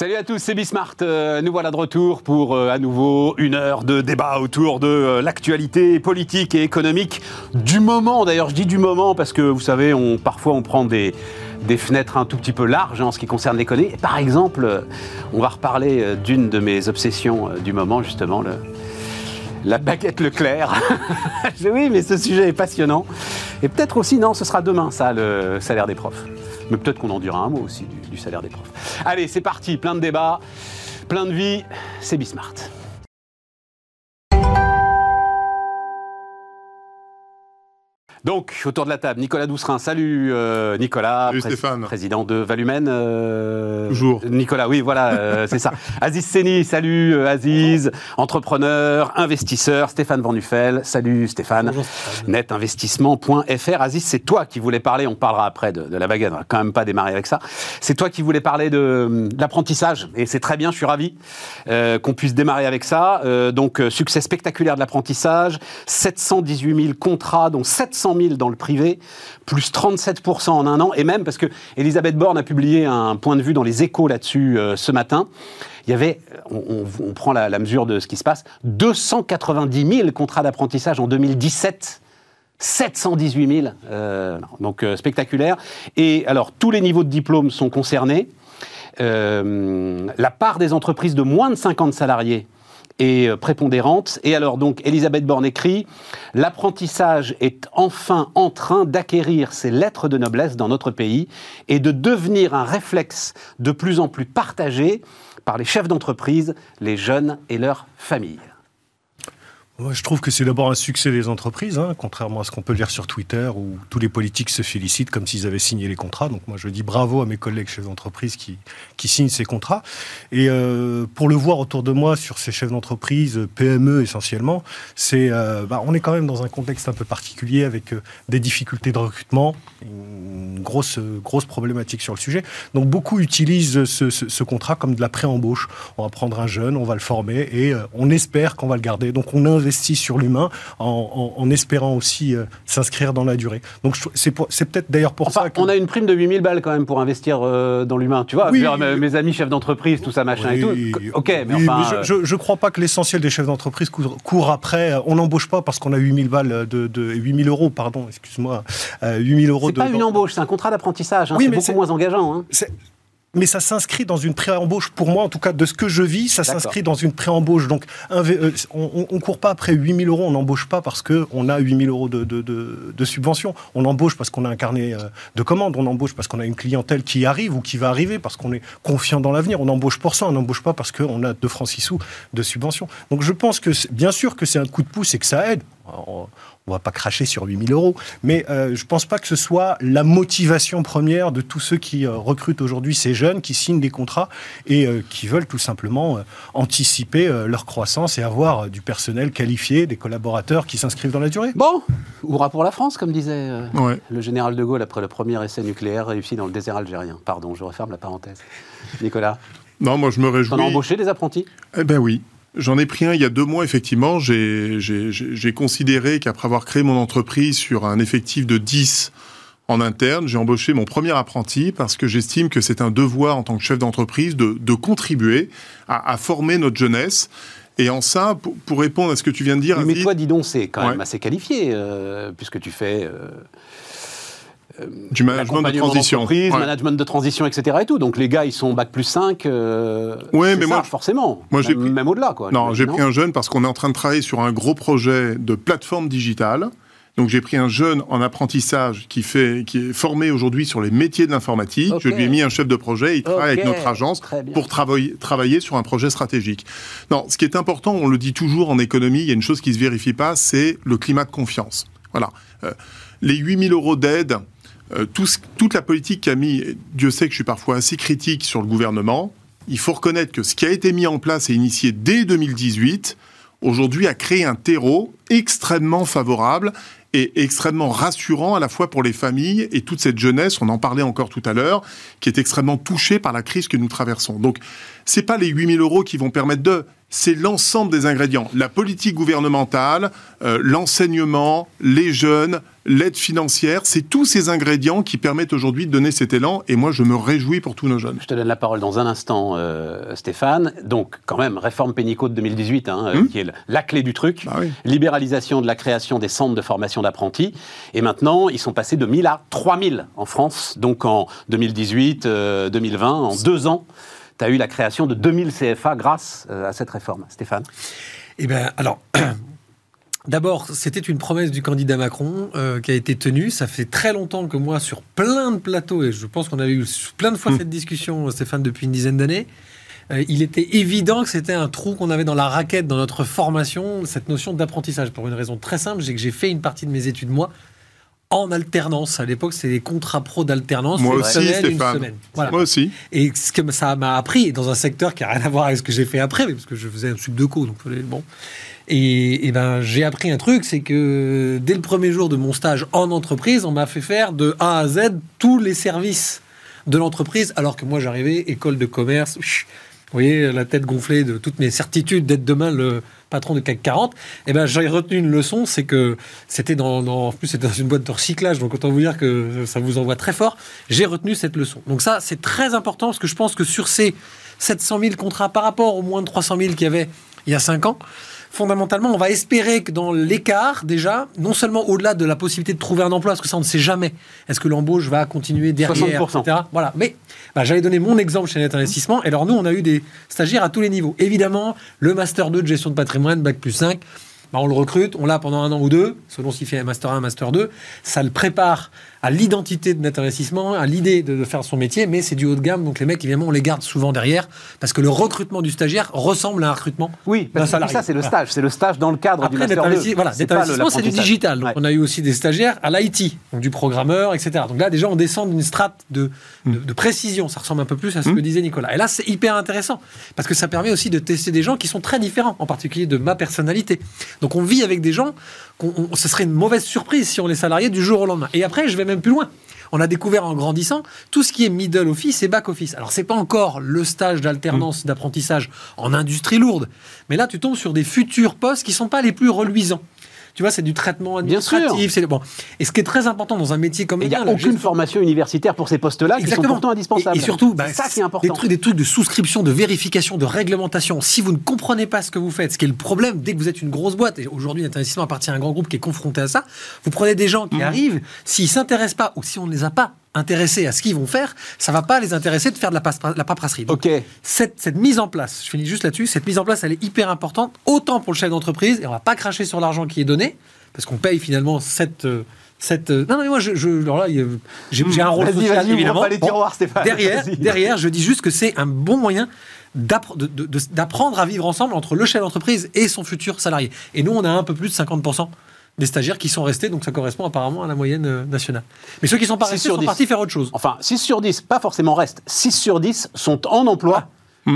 Salut à tous, c'est Bismart. Euh, nous voilà de retour pour euh, à nouveau une heure de débat autour de euh, l'actualité politique et économique du moment. D'ailleurs, je dis du moment parce que vous savez, parfois on prend des, fenêtres un tout petit peu larges en ce qui concerne l'économie. Par exemple, on va reparler d'une de mes obsessions du moment, justement, la baguette Leclerc. oui, mais ce sujet est passionnant. Et peut-être aussi, non, ce sera demain, ça, le salaire des profs. Mais peut-être qu'on en dira un mot aussi du, salaire des profs. Allez, c'est parti, plein de débats, plein de vie, c'est Bismart. Donc, autour de la table, Nicolas Doucerin. Salut euh, Nicolas, Salut Stéphane. président de Valumen. euh, Toujours. Nicolas, oui, voilà, euh, c'est ça. Aziz Seni, salut euh, Aziz, entrepreneur, investisseur. Stéphane Van Nuffel, salut Stéphane. Netinvestissement.fr. Aziz, c'est toi qui voulais parler, on parlera après de, de la baguette, on va quand même pas démarrer avec ça. C'est toi qui voulais parler de, de l'apprentissage, et c'est très bien, je suis ravi euh, qu'on puisse démarrer avec ça. Euh, donc, succès spectaculaire de l'apprentissage, 718 000 contrats, dont 700 000 dans le privé, plus 37% en un an, et même parce que Elisabeth Borne a publié un point de vue dans les échos là-dessus euh, ce matin. Il y avait, on, prend la, mesure de ce qui se passe, 290 000 contrats d'apprentissage en 2017. 718 000, euh, non, donc euh, spectaculaire. Et alors, tous les niveaux de diplôme sont concernés. Euh, la part des entreprises de moins de 50 salariés est euh, prépondérante. Et alors donc, Elisabeth Borne écrit L'apprentissage est enfin en train d'acquérir ses lettres de noblesse dans notre pays et de devenir un réflexe de plus en plus partagé par les chefs d'entreprise, les jeunes et leurs familles. Moi, je trouve que c'est d'abord un succès des entreprises, hein, contrairement à ce qu'on peut lire sur Twitter où tous les politiques se félicitent comme s'ils avaient signé les contrats. Donc moi, je dis bravo à mes collègues chefs d'entreprise qui, qui signent ces contrats. Et euh, pour le voir autour de moi sur ces chefs d'entreprise, PME essentiellement, c'est, euh, bah, on est quand même dans un contexte un peu particulier avec euh, des difficultés de recrutement, une grosse, grosse problématique sur le sujet. Donc beaucoup utilisent ce, ce- contrat comme de la pré-embauche. On va prendre un jeune, on va le former et on espère qu'on va le garder. Donc on investit sur l'humain en, en- en espérant aussi euh, s'inscrire dans la durée. Donc c'est peut-être d'ailleurs pour Enfin, ça que... on a une prime de 8000 balles quand même pour investir euh, dans l'humain. Tu vois, Oui. dire, mes, mes amis chefs d'entreprise, tout ça, machin et tout. Ok, mais enfin. je- je, je crois pas que l'essentiel des chefs d'entreprise courent, après. euh, On n'embauche pas parce qu'on a 8000 balles de, de 8000 euros, pardon, excuse-moi, euh, 8000 euros c'est pas une embauche, c'est un contrat d'apprentissage. hein, Oui, c'est beaucoup moins engageant. hein. Mais ça s'inscrit dans une pré-embauche. Pour moi, en tout cas, de ce que je vis, ça s'inscrit dans une pré-embauche. Donc, un euh, on ne court pas après 8000 euros, on n'embauche pas parce qu'on a 8000 euros de, de, de, de subvention. On embauche parce qu'on a un carnet euh, de commandes, on embauche parce qu'on a une clientèle qui arrive ou qui va arriver, parce qu'on est confiant dans l'avenir. On embauche pour ça, on n'embauche pas parce qu'on a 2 francs 6 sous de subvention. Donc, je pense que, bien sûr que c'est un coup de pouce et que ça aide. On ne va pas cracher sur 8000 euros, mais euh, je ne pense pas que ce soit la motivation première de tous ceux qui euh, recrutent aujourd'hui ces jeunes, qui signent des contrats et euh, qui veulent tout simplement euh, anticiper euh, leur croissance et avoir euh, du personnel qualifié, des collaborateurs qui s'inscrivent dans la durée. Bon, hurrah pour la France, comme disait euh, Ouais. le général de Gaulle après le premier essai nucléaire réussi dans le désert algérien. Pardon, je referme la parenthèse. Nicolas, Non, moi je me réjouis. as embauché des apprentis? Eh ben oui. J'en ai pris un il y a deux mois, effectivement. J'ai- considéré qu'après avoir créé mon entreprise sur un effectif de 10 en interne, j'ai embauché mon premier apprenti parce que j'estime que c'est un devoir en tant que chef d'entreprise de, de contribuer à, à former notre jeunesse. Et en ça, pour, pour répondre à ce que tu viens de dire, Mais toi, dis donc, c'est quand même Ouais. assez qualifié, euh, puisque tu fais euh, du management de transition. Ouais. management de transition, etc. Et tout. Donc les gars, ils sont bac plus 5. Euh, Ouais, mais ça, moi, forcément. moi, j'ai même, pris- même au-delà, quoi. Non, j'ai pris un jeune parce qu'on est en train de travailler sur un gros projet de plateforme digitale. Donc j'ai pris un jeune en apprentissage qui fait, qui est formé aujourd'hui sur les métiers de l'informatique. Je lui ai mis un chef de projet. Il travaille avec notre agence pour travailler, travailler sur un projet stratégique. Non, ce qui est important, on le dit toujours en économie, il y a une chose qui se vérifie pas, c'est le climat de confiance. Voilà. Euh, les 8000 euros d'aide, euh, toute la politique qu'a mis, Dieu sait que je suis parfois assez critique sur le gouvernement, il faut reconnaître que ce qui a été mis en place et initié dès 2018, aujourd'hui a créé un terreau extrêmement favorable et extrêmement rassurant à la fois pour les familles et toute cette jeunesse, on en parlait encore tout à l'heure, qui est extrêmement touchée par la crise que nous traversons. Donc, c'est pas les 8000 euros qui vont permettre de, c'est l'ensemble des ingrédients. La politique gouvernementale, euh, l'enseignement, les jeunes, l'aide financière, c'est tous ces ingrédients qui permettent aujourd'hui de donner cet élan. Et moi, je me réjouis pour tous nos jeunes. Je te donne la parole dans un instant, euh, Stéphane. Donc, quand même, réforme Pénicaud de 2018, hein, euh, Hum. qui est la clé du truc. Bah oui. Libéralisation de la création des centres de formation d'apprentis. Et maintenant, ils sont passés de 1000 à 3000 en France. Donc, en 2018, euh, 2020, en deux ans, tu as eu la création de 2000 CFA grâce euh, à cette réforme. Stéphane? Eh bien, alors, d'abord, c'était une promesse du candidat Macron euh, qui a été tenue. Ça fait très longtemps que moi, sur plein de plateaux, et je pense qu'on avait eu plein de fois cette discussion, Stéphane, depuis une dizaine d'années, euh, il était évident que c'était un trou qu'on avait dans la raquette, dans notre formation, cette notion d'apprentissage. Pour une raison très simple, c'est que j'ai fait une partie de mes études, moi, en alternance. À l'époque, c'était des contrats pro d'alternance. Moi une aussi, semaine, une Stéphane. semaine. Voilà. Moi aussi. Et ce que ça m'a appris, dans un secteur qui n'a rien à voir avec ce que j'ai fait après, mais parce que je faisais un sub de co, donc bon. Et, et ben, j'ai appris un truc, c'est que dès le premier jour de mon stage en entreprise, on m'a fait faire de A à Z tous les services de l'entreprise, alors que moi j'arrivais, école de commerce, vous voyez, la tête gonflée de toutes mes certitudes d'être demain le patron de CAC 40. Et ben, j'ai retenu une leçon, c'est que c'était dans, dans- en plus c'était dans une boîte de recyclage, donc autant vous dire que ça vous envoie très fort. J'ai retenu cette leçon. Donc ça, c'est très important parce que je pense que sur ces 700 000 contrats par rapport aux moins de 300 000 qu'il y avait il y a 5 ans, fondamentalement, on va espérer que dans l'écart, déjà, non seulement au-delà de la possibilité de trouver un emploi, parce que ça, on ne sait jamais. Est-ce que l'embauche va continuer derrière, 60%. etc. Voilà. Mais bah, j'allais donner mon exemple chez Net Investissement. Et alors, nous, on a eu des stagiaires à tous les niveaux. Évidemment, le Master 2 de gestion de patrimoine, Bac plus 5, bah, on le recrute, on l'a pendant un an ou deux, selon s'il fait un Master 1, un Master 2. Ça le prépare à l'identité de Net Investissement, à l'idée de, de faire son métier, mais c'est du haut de gamme. Donc, les mecs, évidemment, on les garde souvent derrière, parce que le recrutement du stagiaire ressemble à un recrutement Oui, d'un salarié. ça, c'est le stage. C'est le stage dans le cadre du Après, net Master 2. investi- voilà, C'est c'est du digital. Donc, Ouais. on a eu aussi des stagiaires à l'IT, donc du programmeur, etc. Donc là, déjà, on descend d'une strate de, de, de précision. Ça ressemble un peu plus à ce que disait Nicolas. Et là, c'est hyper intéressant parce que ça permet aussi de tester des gens qui sont très différents, en particulier de ma personnalité. Donc, on vit avec des gens. ce serait une mauvaise surprise si on les salariés du jour au lendemain. Et après, je vais même plus loin. On a découvert en grandissant tout ce qui est middle office et back office. Alors, c'est pas encore le stage d'alternance, d'apprentissage en industrie lourde, mais là, tu tombes sur des futurs postes qui sont pas les plus reluisants. Tu vois, c'est du traitement Bien sûr. administratif. c'est bon. Et ce qui est très important dans un métier comme le il n'y a aucune formation universitaire pour ces postes-là qui sont Exactement. pourtant indispensables. Et, et surtout, bah, ça qui est Des important. trucs, des trucs de souscription, de vérification, de réglementation. Si vous ne comprenez pas ce que vous faites, ce qui est le problème dès que vous êtes une grosse boîte, et aujourd'hui, Net Investissement appartient à un grand groupe qui est confronté à ça, vous prenez des gens qui Mhm. arrivent, s'ils s'intéressent pas ou si on ne les a pas intéressés à ce qu'ils vont faire, ça va pas les intéresser de faire de la, la paperasserie. Donc, cette, cette mise en place, je finis juste là-dessus, cette mise en place, elle est hyper importante, autant pour le chef d'entreprise, et on va pas cracher sur l'argent qui est donné, parce qu'on paye finalement cette... euh, cette non, non, mais moi, je, je- alors là, j'ai un rôle social, évidemment. pas les Bon, tiroirs, Stéphane. derrière, derrière, je dis juste que c'est un bon moyen d'apprendre à vivre ensemble entre le chef d'entreprise et son futur salarié. Et nous, on a un peu plus de 50% des stagiaires qui sont restés, donc ça correspond apparemment à la moyenne euh, nationale. Mais ceux qui sont pas Six restés sur sont dix. partis faire autre chose. Enfin, 6 sur 10, pas forcément restent. 6 sur 10 sont en emploi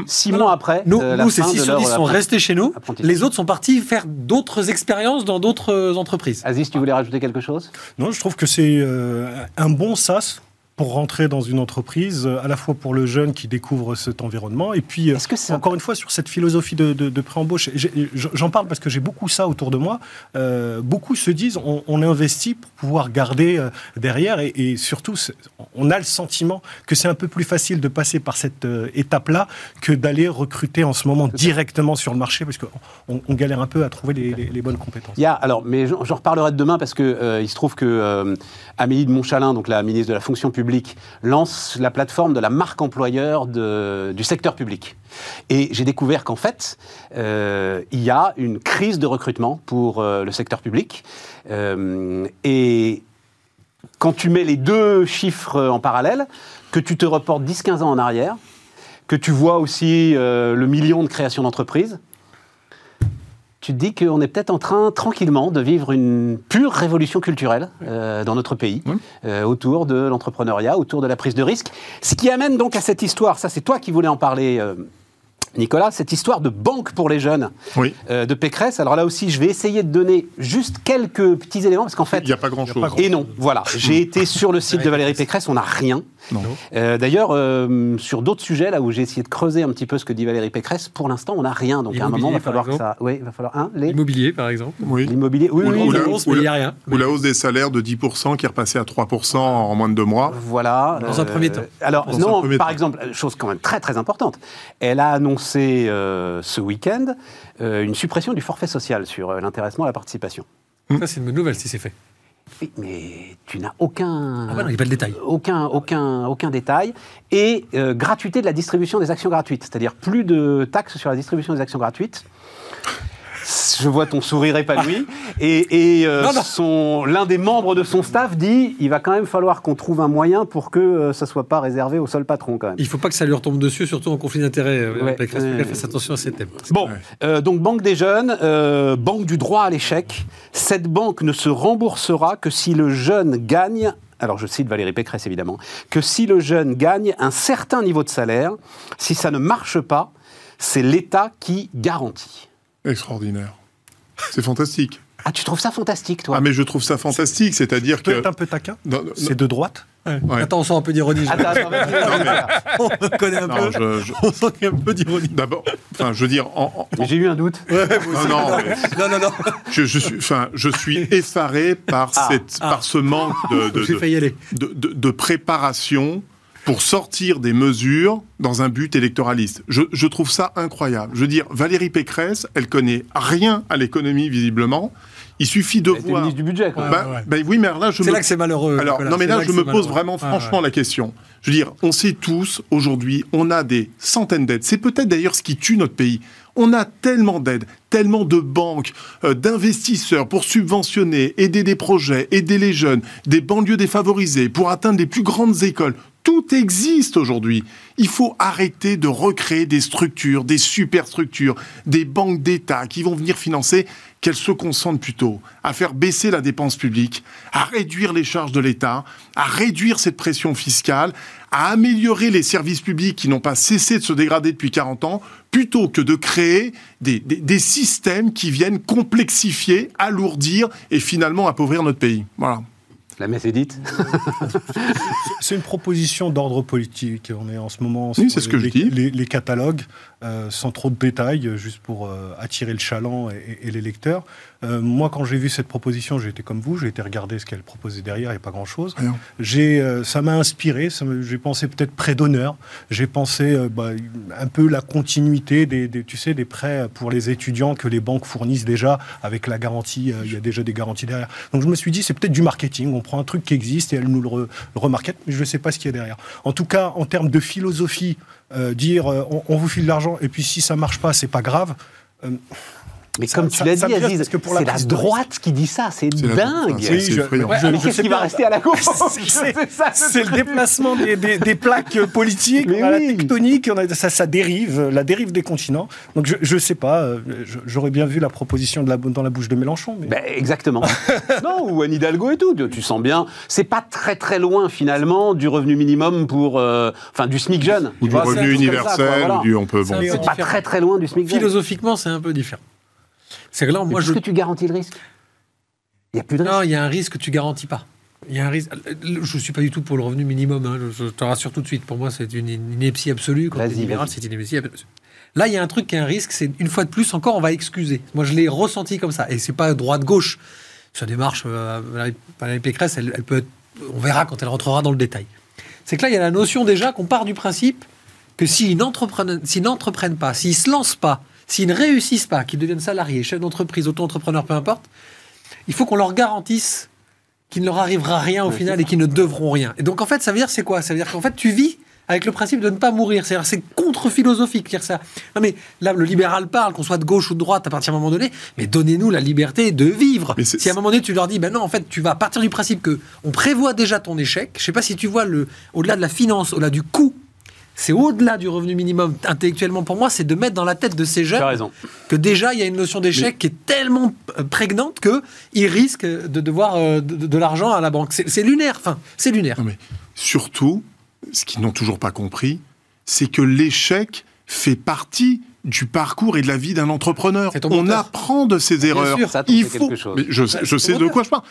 6 Voilà. mois après. Nous, euh, nous, ces fin 6 de sur leur 10 sont apprentissage. restés chez nous. Les autres sont partis faire d'autres expériences dans d'autres euh, entreprises. Aziz, tu voulais rajouter quelque chose? Non, je trouve que c'est euh, un bon sas pour rentrer dans une entreprise, euh, à la fois pour le jeune qui découvre cet environnement, et puis euh, que encore une fois sur cette philosophie de, de, de pré-embauche. J'en parle parce que j'ai beaucoup ça autour de moi. Euh, beaucoup se disent on, on investit pour pouvoir garder derrière, et, et surtout on a le sentiment que c'est un peu plus facile de passer par cette étape-là que d'aller recruter en ce moment directement sur le marché, parce qu'on on, galère un peu à trouver les, les- les bonnes compétences. Il y a, alors, mais j'en j'en reparlerai de demain parce que euh, il se trouve que euh, Amélie de Montchalin, donc la ministre de la fonction publique, lance la plateforme de la marque employeur du secteur public. Et j'ai découvert qu'en fait, euh, il y a une crise de recrutement pour euh, le secteur public. Euh, et quand tu mets les deux chiffres en parallèle, que tu te reportes 10-15 ans en arrière, que tu vois aussi le million de création d'entreprises, tu te dis qu'on est peut-être en train tranquillement de vivre une pure révolution culturelle euh, dans notre pays, euh, autour de l'entrepreneuriat, autour de la prise de risque. Ce qui amène donc à cette histoire, ça c'est toi qui voulais en parler, euh, Nicolas, cette histoire de banque pour les jeunes Oui. euh, de Pécresse. Alors là aussi, je vais essayer de donner juste quelques petits éléments, parce qu'en fait, Il n'y a pas grand-chose. et non, voilà. J'ai été sur le site de Valérie Pécresse, on n'a rien. Euh, D'ailleurs, euh, sur d'autres sujets, là où j'ai essayé de creuser un petit peu ce que dit Valérie Pécresse, pour l'instant, on n'a rien. Donc à un moment, il va falloir par que ça. Oui, il va falloir. Hein, les... L'immobilier, par exemple. Oui. L'immobilier. Oui, Ou- oui, ou oui. la- hausse, mais il n'y a rien. Ou la hausse des salaires de 10% qui est repassée à 3% en moins de deux mois. Voilà. Dans un premier temps. Alors, Dans non, par temps. exemple, chose quand même très très importante, elle a annoncé euh, ce week-end euh, une suppression du forfait social sur euh, l'intéressement à la participation. Ça, c'est une bonne nouvelle si c'est fait. Oui, mais tu n'as aucun. Ah bah non, il n'y a pas de détail. Aucun, aucun, aucun détail. Et euh, gratuité de la distribution des actions gratuites. C'est-à-dire plus de taxes sur la distribution des actions gratuites. Je vois ton sourire épanoui. Et, et, euh, l'un des membres de son staff dit il va quand même falloir qu'on trouve un moyen pour que euh, ça ne soit pas réservé au seul patron, quand même. Il ne faut pas que ça lui retombe dessus, surtout en conflit d'intérêts. euh, Ouais, attention à ces thèmes. Bon, euh, donc Banque des Jeunes, Banque du droit à l'échec. Cette banque ne se remboursera que si le jeune gagne, alors je cite Valérie Pécresse évidemment, que si le jeune gagne un certain niveau de salaire. Si ça ne marche pas, c'est l'État qui garantit. Extraordinaire. C'est fantastique. Ah, tu trouves ça fantastique, toi Ah, mais je trouve ça fantastique, c'est-à-dire que. être un peu taquin. Non, non, C'est de droite. Ouais. Attends, on sent un peu d'ironie. Attends, attends, vas-y. on connaît un non, peu. je- je- On sent qu'il y a un peu d'ironie. D'abord, enfin, je veux dire, en, en- J'ai eu un doute. non, non, mais Non, non, non. je, je suis, enfin, je suis effaré par Ah, cette, ah. par ce manque de, de, J'ai de- failli y aller. de- de- de préparation pour sortir des mesures dans un but électoraliste. Je, je trouve ça incroyable. Je veux dire, Valérie Pécresse, elle connaît rien à l'économie visiblement. Il suffit de voir. ministre du budget, quoi. Ouais, Bah, ouais. bah oui, mais là, je C'est me là que c'est malheureux. alors, Nicolas. non, mais là, je me pose malheureux. vraiment franchement ouais. la question. Je veux dire, on sait tous, aujourd'hui, on a des centaines d'aides. C'est peut-être d'ailleurs ce qui tue notre pays. On a tellement d'aides, tellement de banques, euh, d'investisseurs pour subventionner, aider des projets, aider les jeunes, des banlieues défavorisées, pour atteindre les plus grandes écoles. Tout existe aujourd'hui. Il faut arrêter de recréer des structures, des superstructures, des banques d'État qui vont venir financer, qu'elles se concentrent plutôt à faire baisser la dépense publique, à réduire les charges de l'État, à réduire cette pression fiscale, à améliorer les services publics qui n'ont pas cessé de se dégrader depuis 40 ans, plutôt que de créer des, systèmes qui viennent complexifier, alourdir et finalement appauvrir notre pays. Voilà. La messe est dite. C'est une proposition d'ordre politique. On est en ce moment Oui, sur c'est ce que les, je dis. les- les catalogues, euh, sans trop de détails, juste pour euh, attirer le chaland et, et les lecteurs. Euh, moi, quand j'ai vu cette proposition, été comme vous, j'ai été regarder ce qu'elle proposait derrière, il n'y a pas grand-chose. J'ai, ça m'a inspiré, j'ai pensé peut-être prêt d'honneur, j'ai pensé bah, un peu la continuité des, des- tu sais, des prêts pour les étudiants que les banques fournissent déjà avec la garantie, il y a déjà des garanties derrière. Donc je me suis dit, c'est peut-être du marketing, on prend un truc qui existe et elle nous le, re- le remarquette, mais je ne sais pas ce qu'il y a derrière. En tout cas, en termes de philosophie, dire euh, on, on vous file l'argent et puis si ça marche pas, c'est pas grave. Mais Ça- comme tu l'as dit, Aziz, c'est la droite qui dit ça, c'est la- dingue. c'est- c'est je- ouais, Mais qu'est-ce qui va rester à la gauche C'est- C'est ça, C'est le déplacement des, des- des plaques politiques, Mais on a la oui. tectonique, on a, ça, ça dérive, la dérive des continents. Donc je ne sais pas, euh, j'aurais bien vu la proposition de la, dans la bouche de Mélenchon. Mais... Ben, exactement. non, ou Anne Hidalgo et tout. Tu, sens bien. C'est pas très très loin finalement du revenu minimum pour, euh, enfin, du SMIC jeune. Ou du vois, revenu ça, quoi, universel, voilà. ou du on peut. C'est Bon. pas très très loin du SMIC jeune. Philosophiquement, c'est un peu différent. C'est que là, moi, je. puisque tu garantis le risque? Il y a plus de risque. Non, il y a un risque que tu garantis pas. Il y a un risque. Je suis pas du tout pour le revenu minimum. hein, Je, te rassure tout de suite. Pour moi, c'est une, ineptie absolue. Quand libéral, c'est une ineptie absolue. Là, il y a un truc qui est un risque. C'est une fois de plus encore, on va excuser. Moi, je l'ai ressenti comme ça. Et c'est pas droite gauche. Sa démarche, euh, Valérie- Valérie Pécresse, elle, elle peut. être- on verra quand elle rentrera dans le détail. C'est que là, il y a la notion déjà qu'on part du principe que s'ils n'entreprennent s'ils n'entreprennent pas, s'ils se lancent pas, s'ils ne réussissent pas, qu'ils deviennent salariés, chefs d'entreprise, auto-entrepreneurs, peu importe, il faut qu'on leur garantisse qu'il ne leur arrivera rien au final et qu'ils ne devront rien. Et donc en fait, ça veut dire c'est quoi? Ça veut dire qu'en fait, tu vis avec le principe de ne pas mourir. C'est-à-dire c'est contre-philosophique dire ça. Non mais là, le libéral parle, qu'on soit de gauche ou de droite à partir d'un moment donné, mais donnez-nous la liberté de vivre. Mais Si à un moment donné tu leur dis, ben non, en fait, tu vas partir du principe que on prévoit déjà ton échec. Je sais pas si tu vois le au-delà de la finance, au-delà du coût. C'est au-delà du revenu minimum intellectuellement pour moi, c'est de mettre dans la tête de ces jeunes raison. que déjà il y a une notion d'échec qui est tellement euh, prégnante que ils risquent de devoir euh, de, de- de l'argent à la banque. C'est lunaire, enfin, c'est lunaire. Non, mais surtout, ce qu'ils n'ont toujours pas compris, c'est que l'échec fait partie du parcours et de la vie d'un entrepreneur. On apprend de ses erreurs. Sûr, ça, Il faut. Chose. je, je sais de quoi je parle.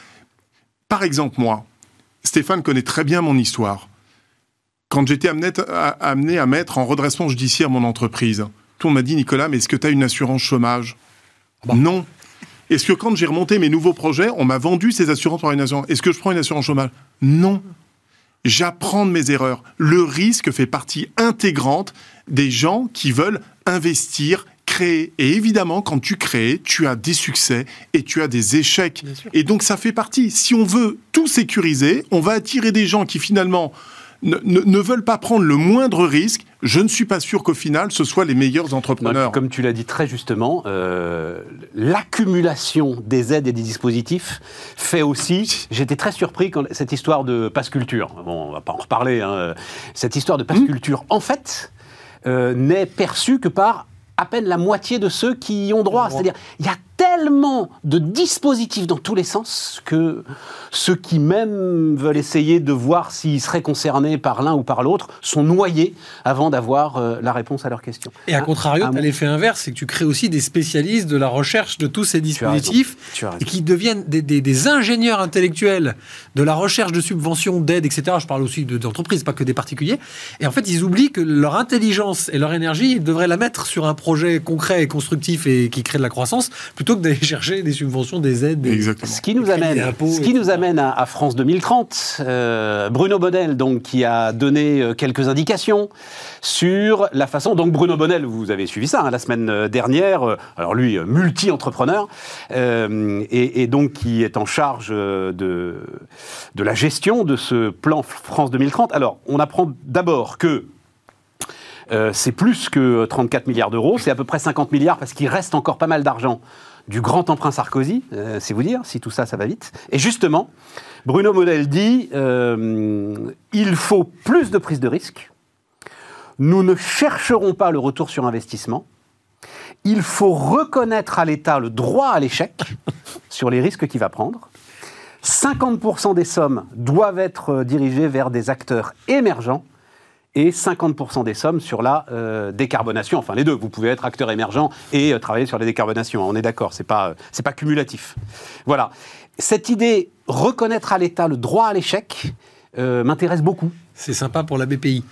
Par exemple, moi, Stéphane connaît très bien mon histoire. Quand j'étais amené, amené à mettre en redressement judiciaire mon entreprise, tout le m'a dit Nicolas, mais est-ce que tu as une assurance chômage? Ah bah. Non. Est-ce que quand j'ai remonté mes nouveaux projets, on m'a vendu ces assurances par une assurance? Est-ce que je prends une assurance chômage? Non. J'apprends de mes erreurs. Le risque fait partie intégrante des gens qui veulent investir, créer. Et évidemment, quand tu crées, tu as des succès et tu as des échecs. Et donc ça fait partie. Si on veut tout sécuriser, on va attirer des gens qui finalement ne, veulent pas prendre le moindre risque, je ne suis pas sûr qu'au final, ce soit les meilleurs entrepreneurs. comme tu l'as dit très justement, euh, l'accumulation des aides et des dispositifs fait aussi. J'étais très surpris quand cette histoire de passe culture. Bon, on va pas en reparler. Hein, cette histoire de passe mmh. culture, en fait, euh, n'est perçue que par à peine la moitié de ceux qui y ont droit. C'est-à-dire, il y a tellement de dispositifs dans tous les sens que ceux qui même veulent essayer de voir s'ils seraient concernés par l'un ou par l'autre sont noyés avant d'avoir euh, la réponse à leurs questions. Et à contrario, tu as l'effet inverse, c'est que tu crées aussi des spécialistes de la recherche de tous ces dispositifs et qui deviennent des, ingénieurs intellectuels de la recherche de subventions, d'aides, etc. Je parle aussi d'entreprises, pas que des particuliers. Et en fait, ils oublient que leur intelligence et leur énergie, ils devraient la mettre sur un projet concret et constructif et qui crée de la croissance plutôt que d'aller chercher des subventions, des aides. Exactement. Ce qui nous amène, ce qui nous amène à, France 2030. Euh, Bruno Bonnel, donc, qui a donné euh, quelques indications sur la façon. Donc, Bruno Bonnel, vous avez suivi ça hein, la semaine euh, dernière. alors, lui, multi-entrepreneur, et, donc qui est en charge de, de la gestion de ce plan France 2030. Alors, on apprend d'abord que c'est plus que 34 milliards d'euros, c'est à peu près 50 milliards parce qu'il reste encore pas mal d'argent du grand emprunt Sarkozy, euh, c'est vous dire, si tout ça, ça va vite. Et justement, Bruno Model dit euh, il faut plus de prise de risque. Nous ne chercherons pas le retour sur investissement. Il faut reconnaître à l'État le droit à l'échec sur les risques qu'il va prendre. 50% des sommes doivent être dirigées vers des acteurs émergents et 50% des sommes sur la euh, décarbonation. Enfin, les deux. Vous pouvez être acteur émergent et euh, travailler sur la décarbonation. On est d'accord, c'est pas, c'est pas cumulatif. Voilà. Cette idée, reconnaître à l'État le droit à l'échec, euh, m'intéresse beaucoup. C'est sympa pour la BPI.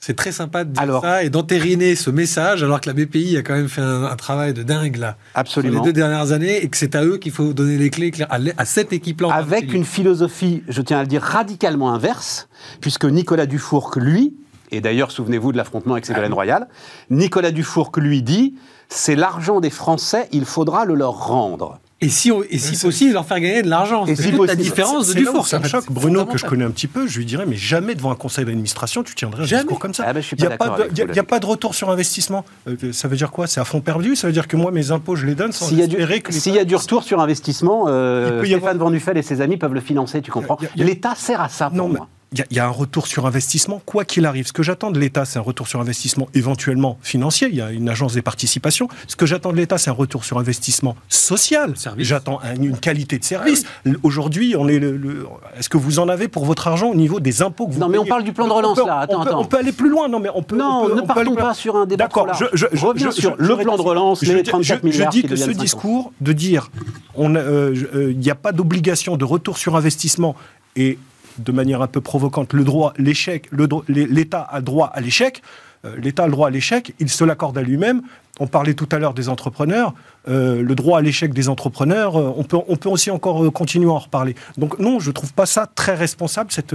C'est très sympa de dire ça et d'entériner ce message, alors que la BPI a quand même fait un, travail de dingue là. Absolument. Sur les deux dernières années et que c'est à eux qu'il faut donner les clés à, à cette équipe-là. Avec une philosophie, je tiens à le dire, radicalement inverse, puisque Nicolas Dufourc, lui, et d'ailleurs, souvenez-vous de l'affrontement avec Ségolène ah Royal. Nicolas Dufourc lui dit c'est l'argent des Français, il faudra le leur rendre. Et si, et si possible, leur faire gagner de l'argent. Et si la différence de Dufour. Ça me choque. Bruno, que je connais un petit peu, je lui dirais, mais jamais devant un conseil d'administration, tu tiendrais un discours comme ça. Ah ben, il n'y a, a, pas de retour sur investissement. Euh, ça veut dire quoi? C'est à fond perdu? Ça veut dire que moi, mes impôts, je les donne sans S'il espérer que. S'il y a du retour sur investissement, euh, Stéphane Van Nuffel et ses amis peuvent le financer, tu comprends? L'État sert à ça pour non, moi il y, a un retour sur investissement, quoi qu'il arrive. Ce que j'attends de l'État, c'est un retour sur investissement éventuellement financier. Il y a une agence des participations. Ce que j'attends de l'État, c'est un retour sur investissement social. J'attends une qualité de service. Ah Aujourd'hui, on est le, est-ce que vous en avez pour votre argent au niveau des impôts que vous Non, mais on parle du plan de relance là. Attends, on peut, attends. on peut aller plus loin. Non, mais on peut. Non, ne partons pas sur un débat D'accord. Je, je, Reviens sur le plan de relance, les 34 milliards. Je dis que ce discours de dire il euh, n'y euh, a pas d'obligation de retour sur investissement et de manière un peu provocante le droit, l'échec, l'État a droit à l'échec. Euh, L'État a le droit à l'échec, il se l'accorde à lui-même. On parlait tout à l'heure des entrepreneurs. Euh, le droit à l'échec des entrepreneurs, euh, on, peut, on peut aussi encore continuer à en reparler. Donc non, je ne trouve pas ça très responsable, cette,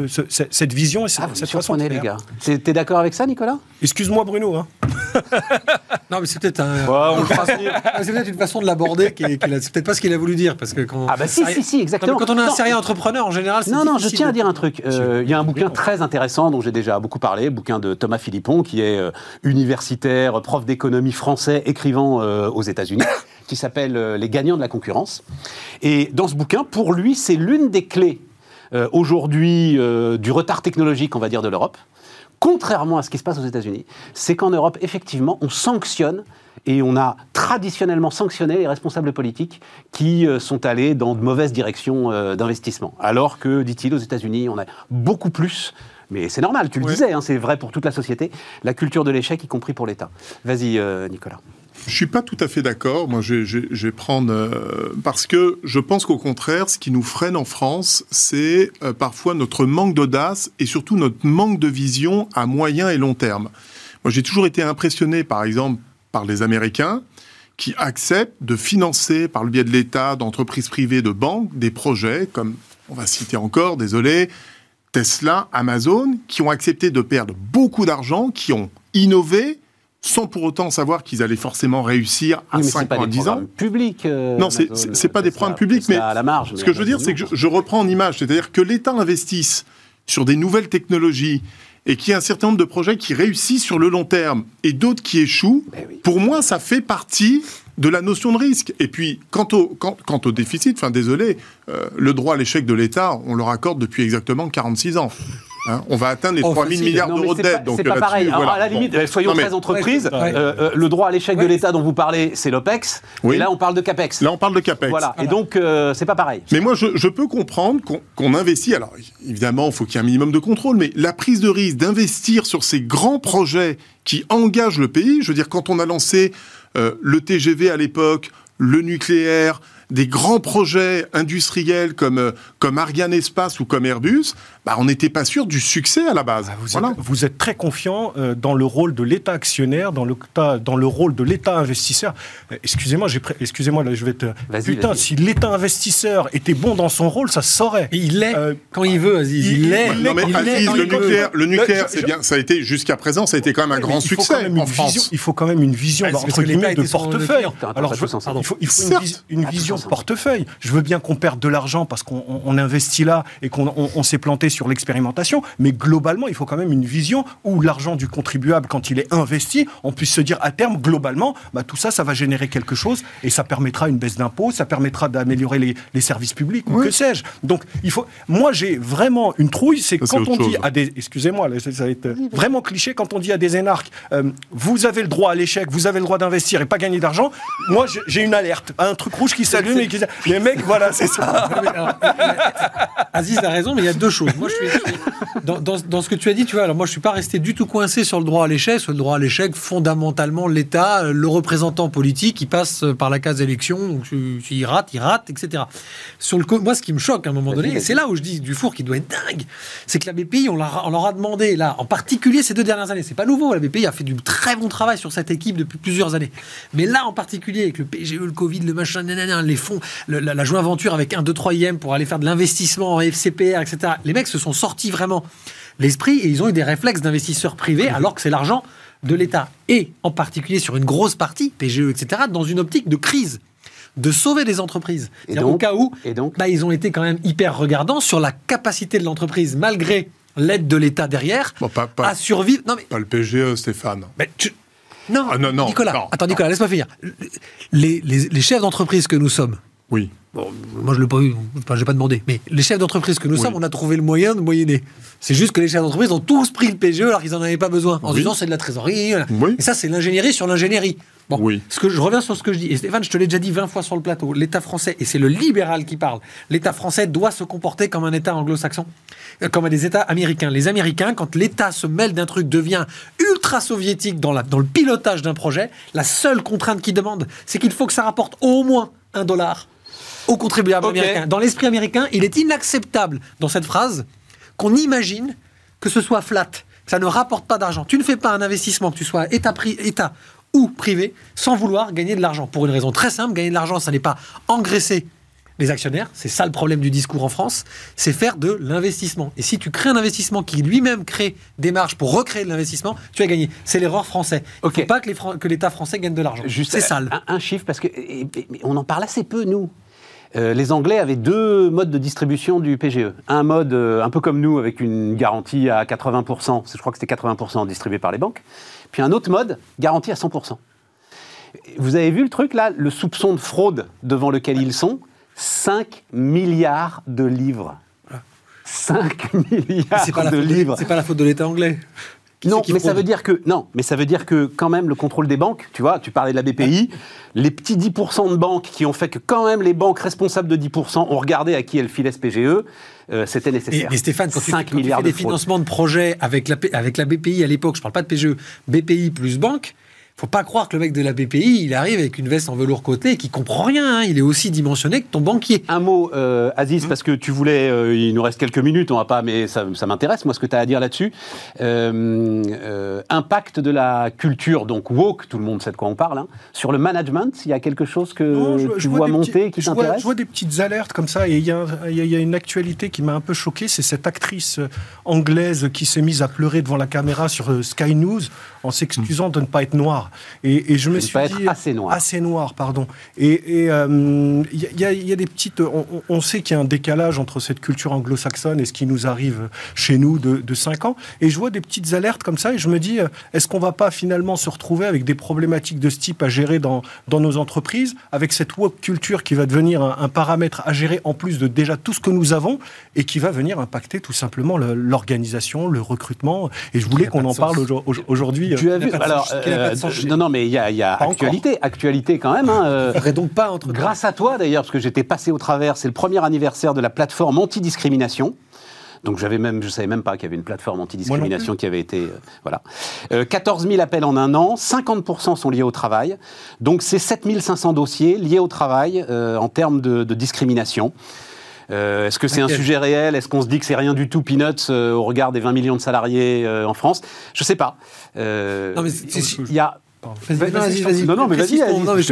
cette, vision et cette, ah, façon de les gars. T'es d'accord avec ça, Nicolas? Excuse-moi, Bruno. Hein. non, mais c'est peut-être un... c'est peut-être une façon de l'aborder qui, c'est peut-être pas ce qu'il a voulu dire, parce que quand... Ah bah si, si, si, exactement. quand on est un sérieux entrepreneur, en général, c'est Non, non, je tiens à dire un truc. Il y a un bouquin très intéressant dont j'ai déjà beaucoup parlé, bouquin de Thomas Philippon, qui est universitaire, prof d'économie français, écrivant aux États-Unis qui s'appelle euh, Les gagnants de la concurrence. Et dans ce bouquin, pour lui, c'est l'une des clés euh, aujourd'hui euh, du retard technologique, on va dire, de l'Europe. Contrairement à ce qui se passe aux États-Unis, c'est qu'en Europe, effectivement, on sanctionne et on a traditionnellement sanctionné les responsables politiques qui sont allés dans de mauvaises directions d'investissement. Alors que, dit-il, aux États-Unis, on a beaucoup plus Mais c'est normal, tu le Ouais. disais, hein, c'est vrai pour toute la société, la culture de l'échec, y compris pour l'État. Vas-y, euh, Nicolas. Je suis pas tout à fait d'accord. Moi, je vais prendre euh, parce que je pense qu'au contraire, ce qui nous freine en France, c'est euh, parfois notre manque d'audace et surtout notre manque de vision à moyen et long terme. Moi, j'ai toujours été impressionné, par exemple, par les Américains qui acceptent de financer par le biais de l'État, d'entreprises privées, de banques, des projets comme, on va citer encore, désolé, Tesla, Amazon, qui ont accepté de perdre beaucoup d'argent, qui ont innové, sans pour autant savoir qu'ils allaient forcément réussir à Oui, mais c'est 5 pas ans, à des 10 ans. publics. euh, Non, c'est- pas des Tesla, programmes publics, mais à la marge. Ce que je veux dire, c'est que je, je reprends en image, c'est-à-dire que l'État investisse sur des nouvelles technologies et qu'il y a un certain nombre de projets qui réussissent sur le long terme et d'autres qui échouent, Ben oui. pour moi, ça fait partie de la notion de risque. Et puis, quant au, quant, quant au déficit, enfin, désolé, euh, le droit à l'échec de l'État, on le raccorde depuis exactement 46 ans. Hein, on va atteindre les Oh, 3 000 facile. milliards d'euros de c'est dette. pas- donc C'est pas pareil. Alors, voilà. à la Bon. limite, euh, soyons Non, mais très entreprises. Ouais. Euh, euh, le droit à l'échec de l'État dont vous parlez, c'est l'OPEX. Oui. Et là, on parle de CAPEX. Là, on parle de CAPEX. Voilà. Et donc, euh, c'est pas pareil. Mais moi, je, je peux comprendre qu'on investit. Alors, évidemment, il faut qu'il y ait un minimum de contrôle, mais la prise de risque d'investir sur ces grands projets qui engagent le pays, je veux dire, quand on a lancé euh, le TGV à l'époque, le nucléaire, des grands projets industriels comme, comme Ariane Espace ou comme Airbus, bah, on n'était pas sûr du succès à la base. Vous, Voilà. êtes, vous êtes très confiant euh, dans le rôle de l'État actionnaire, dans le, dans le rôle de l'État investisseur. Euh, excusez-moi, excusez-moi, là, je vais te. Vas-y, Putain, vas-y. si l'État investisseur était bon dans son rôle, ça se saurait. Et il l'est. Euh, quand il veut, Aziz. Il il- l'est. Non, mais il Aziz, le nucléaire, le nucléaire, c'est bien, ça a été jusqu'à présent, ça a été quand même un grand mais il faut quand succès même une en vision- France. il faut quand même une vision Ah, parce entre guillemets de portefeuille. Alors, je veux- il faut, il faut une, vision portefeuille. Je veux bien qu'on perde de l'argent parce qu'on on- on investit là et qu'on on- on s'est planté sur l'expérimentation, mais globalement, il faut quand même une vision où l'argent du contribuable, quand il est investi, on puisse se dire à terme, globalement, bah, tout ça, ça va générer quelque chose et ça permettra une baisse d'impôts, ça permettra d'améliorer les, les services publics ou que sais-je. Donc, il faut. Moi, j'ai vraiment une trouille, c'est quand on dit chose. à des. Excusez-moi, là, ça ça va être euh, vraiment cliché quand on dit à des énarques, euh, vous avez le droit à l'échec, vous avez le droit d'investir et pas gagner d'argent. Moi, j'ai- une alerte, un truc rouge qui s'allume et qui. Les mecs, voilà, c'est ça. Aziz a raison, mais il y a deux choses. Moi, je suis, je suis- dans, dans- dans ce que tu as dit, tu vois, alors moi, je suis pas resté du tout coincé sur le droit à l'échec. Sur le droit à l'échec, fondamentalement, l'État, euh, le représentant politique, il passe euh, par la case élection, donc s'il rate, il rate, etc. Sur le, moi, ce qui me choque à un moment donné, et c'est là où je dis Dufour qui doit être dingue, c'est que la BPI, on, leur a- on leur a demandé, là, en particulier ces deux dernières années, c'est pas nouveau, la BPI a fait du très bon travail sur cette équipe depuis plusieurs années. Mais là, en particulier, avec le PGE, le Covid, le machin, nanana, les fonds, le- la, la joint aventure avec 1, 2, 3 IM pour aller faire de l'investissement en FCPR, etc. Les mecs se sont sortis vraiment l'esprit et ils ont eu des réflexes d'investisseurs privés alors que c'est l'argent de l'État. Et en particulier sur une grosse partie, PGE, etc., dans une optique de crise de sauver des entreprises. Et C'est-à-dire Au donc- cas où, et donc bah, ils ont été quand même hyper regardants sur la capacité de l'entreprise, malgré l'aide de l'État derrière, Bon, pas, pas- à survivre. Non, mais pas le PGE, Stéphane. mais tu- Non, Ah, non, non, Nicolas, non. attends Nicolas, laisse-moi finir. Les, les- les chefs d'entreprise que nous sommes, Oui. Bon, moi je l'ai pas eu, enfin, j'ai pas demandé, mais les chefs d'entreprise que nous Oui. sommes, on a trouvé le moyen de moyenner. C'est juste que les chefs d'entreprise ont tous pris le PGE alors qu'ils en avaient pas besoin, en Oui. disant c'est de la trésorerie. Oui. Et ça, c'est l'ingénierie sur l'ingénierie. Bon, Oui. ce que je reviens sur ce que je dis. Et Stéphane, je te l'ai déjà dit 20 fois sur le plateau. L'État français, et c'est le libéral qui parle, l'État français doit se comporter comme un État anglo-saxon, euh, comme des États américains. Les Américains, quand l'État se mêle d'un truc, devient ultra soviétique dans, la, dans le pilotage d'un projet, la seule contrainte qu'ils demandent, c'est qu'il faut que ça rapporte au moins un dollar aux contribuables Ok. américains. Dans l'esprit américain, il est inacceptable dans cette phrase qu'on imagine que ce soit flat, que ça ne rapporte pas d'argent. Tu ne fais pas un investissement, que tu sois État, État ou privé, sans vouloir gagner de l'argent. Pour une raison très simple, gagner de l'argent, ça n'est pas engraisser les actionnaires, c'est ça le problème du discours en France, c'est faire de l'investissement. Et si tu crées un investissement qui lui-même crée des marges pour recréer de l'investissement, tu as gagné. C'est l'erreur française. Il ne faut pas que Fran- l'État français gagne de l'argent. C'est sale. Un, un chiffre, parce que et- et- mais on en parle assez peu, nous. Euh, les Anglais avaient deux modes de distribution du PGE. Un mode euh, un peu comme nous, avec une garantie à 80%, je crois que c'était 80% distribué par les banques. Puis un autre mode, garantie à 100%. Vous avez vu le truc là, le soupçon de fraude devant lequel ils sont? 5 milliards de livres. 5 milliards C'est pas, la de faute de- livres. c'est pas la faute de l'État anglais. Non, mais ça veut dire que non, mais ça veut dire que quand même le contrôle des banques, tu vois, tu parlais de la BPI, les petits 10% de banques qui ont fait que quand même les banques responsables de 10% ont regardé à qui elles filaient ce PGE, euh, c'était Et, nécessaire. mais Stéphane, quand tu, 5 quand tu milliards fais de des financements de projets avec la, avec la BPI à l'époque, je parle pas de PGE, BPI plus banque, faut pas croire que le mec de la BPI, il arrive avec une veste en velours côté et qui comprend rien. hein. Il est aussi dimensionné que ton banquier. Un mot, euh, Aziz, Mmh. parce que tu voulais, euh, il nous reste quelques minutes, on va pas, mais ça, ça m'intéresse, moi, ce que tu as à dire là-dessus. Euh, euh, impact de la culture, donc woke, tout le monde sait de quoi on parle, hein, sur le management, il y a quelque chose que Non, je- tu je vois, monter petits- qui je vois, t'intéresse je vois des petites alertes comme ça, et il y, a un- il y y a une actualité qui m'a un peu choqué, c'est cette actrice euh, anglaise qui s'est mise à pleurer devant la caméra sur euh, Sky News en s'excusant de ne pas être noire. Et, et je me suis dit être assez noire. assez noir, pardon. Et et, euh, il y, a- il y il des petites. On, sait qu'il y a un décalage entre cette culture anglo-saxonne et ce qui nous arrive chez nous de, de 5 ans. Et je vois des petites alertes comme ça et je me dis, euh, est-ce qu'on va pas finalement se retrouver avec des problématiques de ce type à gérer dans, dans nos entreprises, avec cette woke culture qui va devenir un, un paramètre à gérer en plus de déjà tout ce que nous avons et qui va venir impacter tout simplement le- l'organisation, le recrutement. Et je voulais qu'on en parle sens. aujourd'hui. Tu as euh, vu Alors, euh, non, non, mais il y a, y actualité, actualité quand même. hein, euh, donc pas entre Grâce à toi d'ailleurs, parce que j'étais passé au travers, c'est le premier anniversaire de la plateforme anti-discrimination. Donc j'avais même, je savais même pas qu'il y avait une plateforme anti-discrimination qui avait été, euh, voilà. Euh, 14 000 appels en un an, 50% sont liés au travail. Donc c'est 7 500 dossiers liés au travail euh, en termes de, de discrimination. Est-ce que c'est un sujet réel? Est-ce qu'on se dit que c'est rien du tout peanuts au regard des 20 millions de salariés en France? Je sais pas. Non, mais il y a Vas-y, Vas-y, vas-y. Non, non, mais vas-y,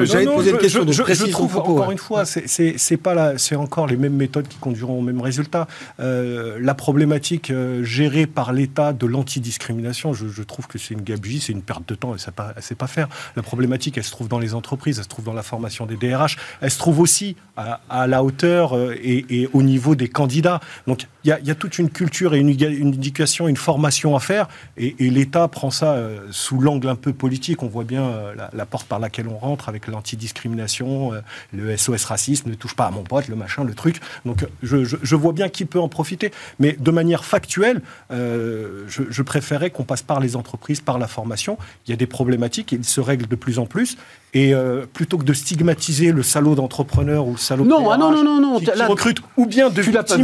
j'allais te poser une question. je, je- je trouve propos, encore ouais. une fois, c'est- pas la, c'est encore les mêmes méthodes qui conduiront au même résultat. Euh, la problématique euh, gérée par l'État de l'antidiscrimination, je, je trouve que c'est une gabegie, c'est une perte de temps et ça pas, c'est pas faire. La problématique, elle se trouve dans les entreprises, elle se trouve dans la formation des DRH, elle se trouve aussi à, à la hauteur euh, et, et au niveau des candidats. Donc il y a, il y a toute une culture et une, une éducation, une formation à faire et, et l'État prend ça euh, sous l'angle un peu politique. On voit bien euh, la, la porte par laquelle on rentre avec l'antidiscrimination, euh, le SOS racisme, ne touche pas à mon pote, le machin, le truc. Donc je, je- je vois bien qui peut en profiter. Mais de manière factuelle, euh, je, je préférais qu'on passe par les entreprises, par la formation. Il y a des problématiques, ils se règlent de plus en plus. Et euh, plutôt que de stigmatiser le salaud d'entrepreneur ou le salaud de Non, ah non, non, non, non, qui, qui là, recrute, ou bien de tu l'as pas vu.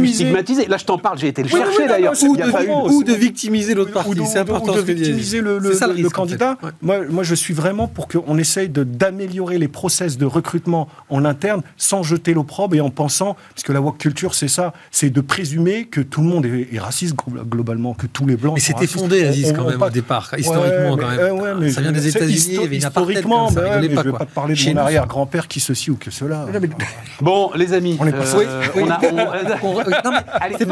Là, je t'en parle, j'ai été le Oui, oui, chercher oui, d'ailleurs. de Ou de victimiser l'autre partie. C'est important ou de victimiser le, le- C'est ça, le le risque, en candidat. fait. Ouais. Moi, moi, je suis vraiment pour qu'on essaye d'améliorer les process de recrutement en interne sans jeter l'opprobre et en pensant, parce que la woke culture, c'est ça, c'est de présumer que tout le monde est, est raciste glo- globalement, que tous les blancs Mais c'était fondé, Aziz, quand on même, au départ, historiquement, Ouais, quand même. ouais, mais Ça vient des États-Unis, histo- il y avait une apartheid Historiquement, comme ça, ouais, rigolez mais pas, je ne vais pas te parler de mon arrière-grand-père qui ceci ou que cela. Bon, les amis, On est pas- euh, on a-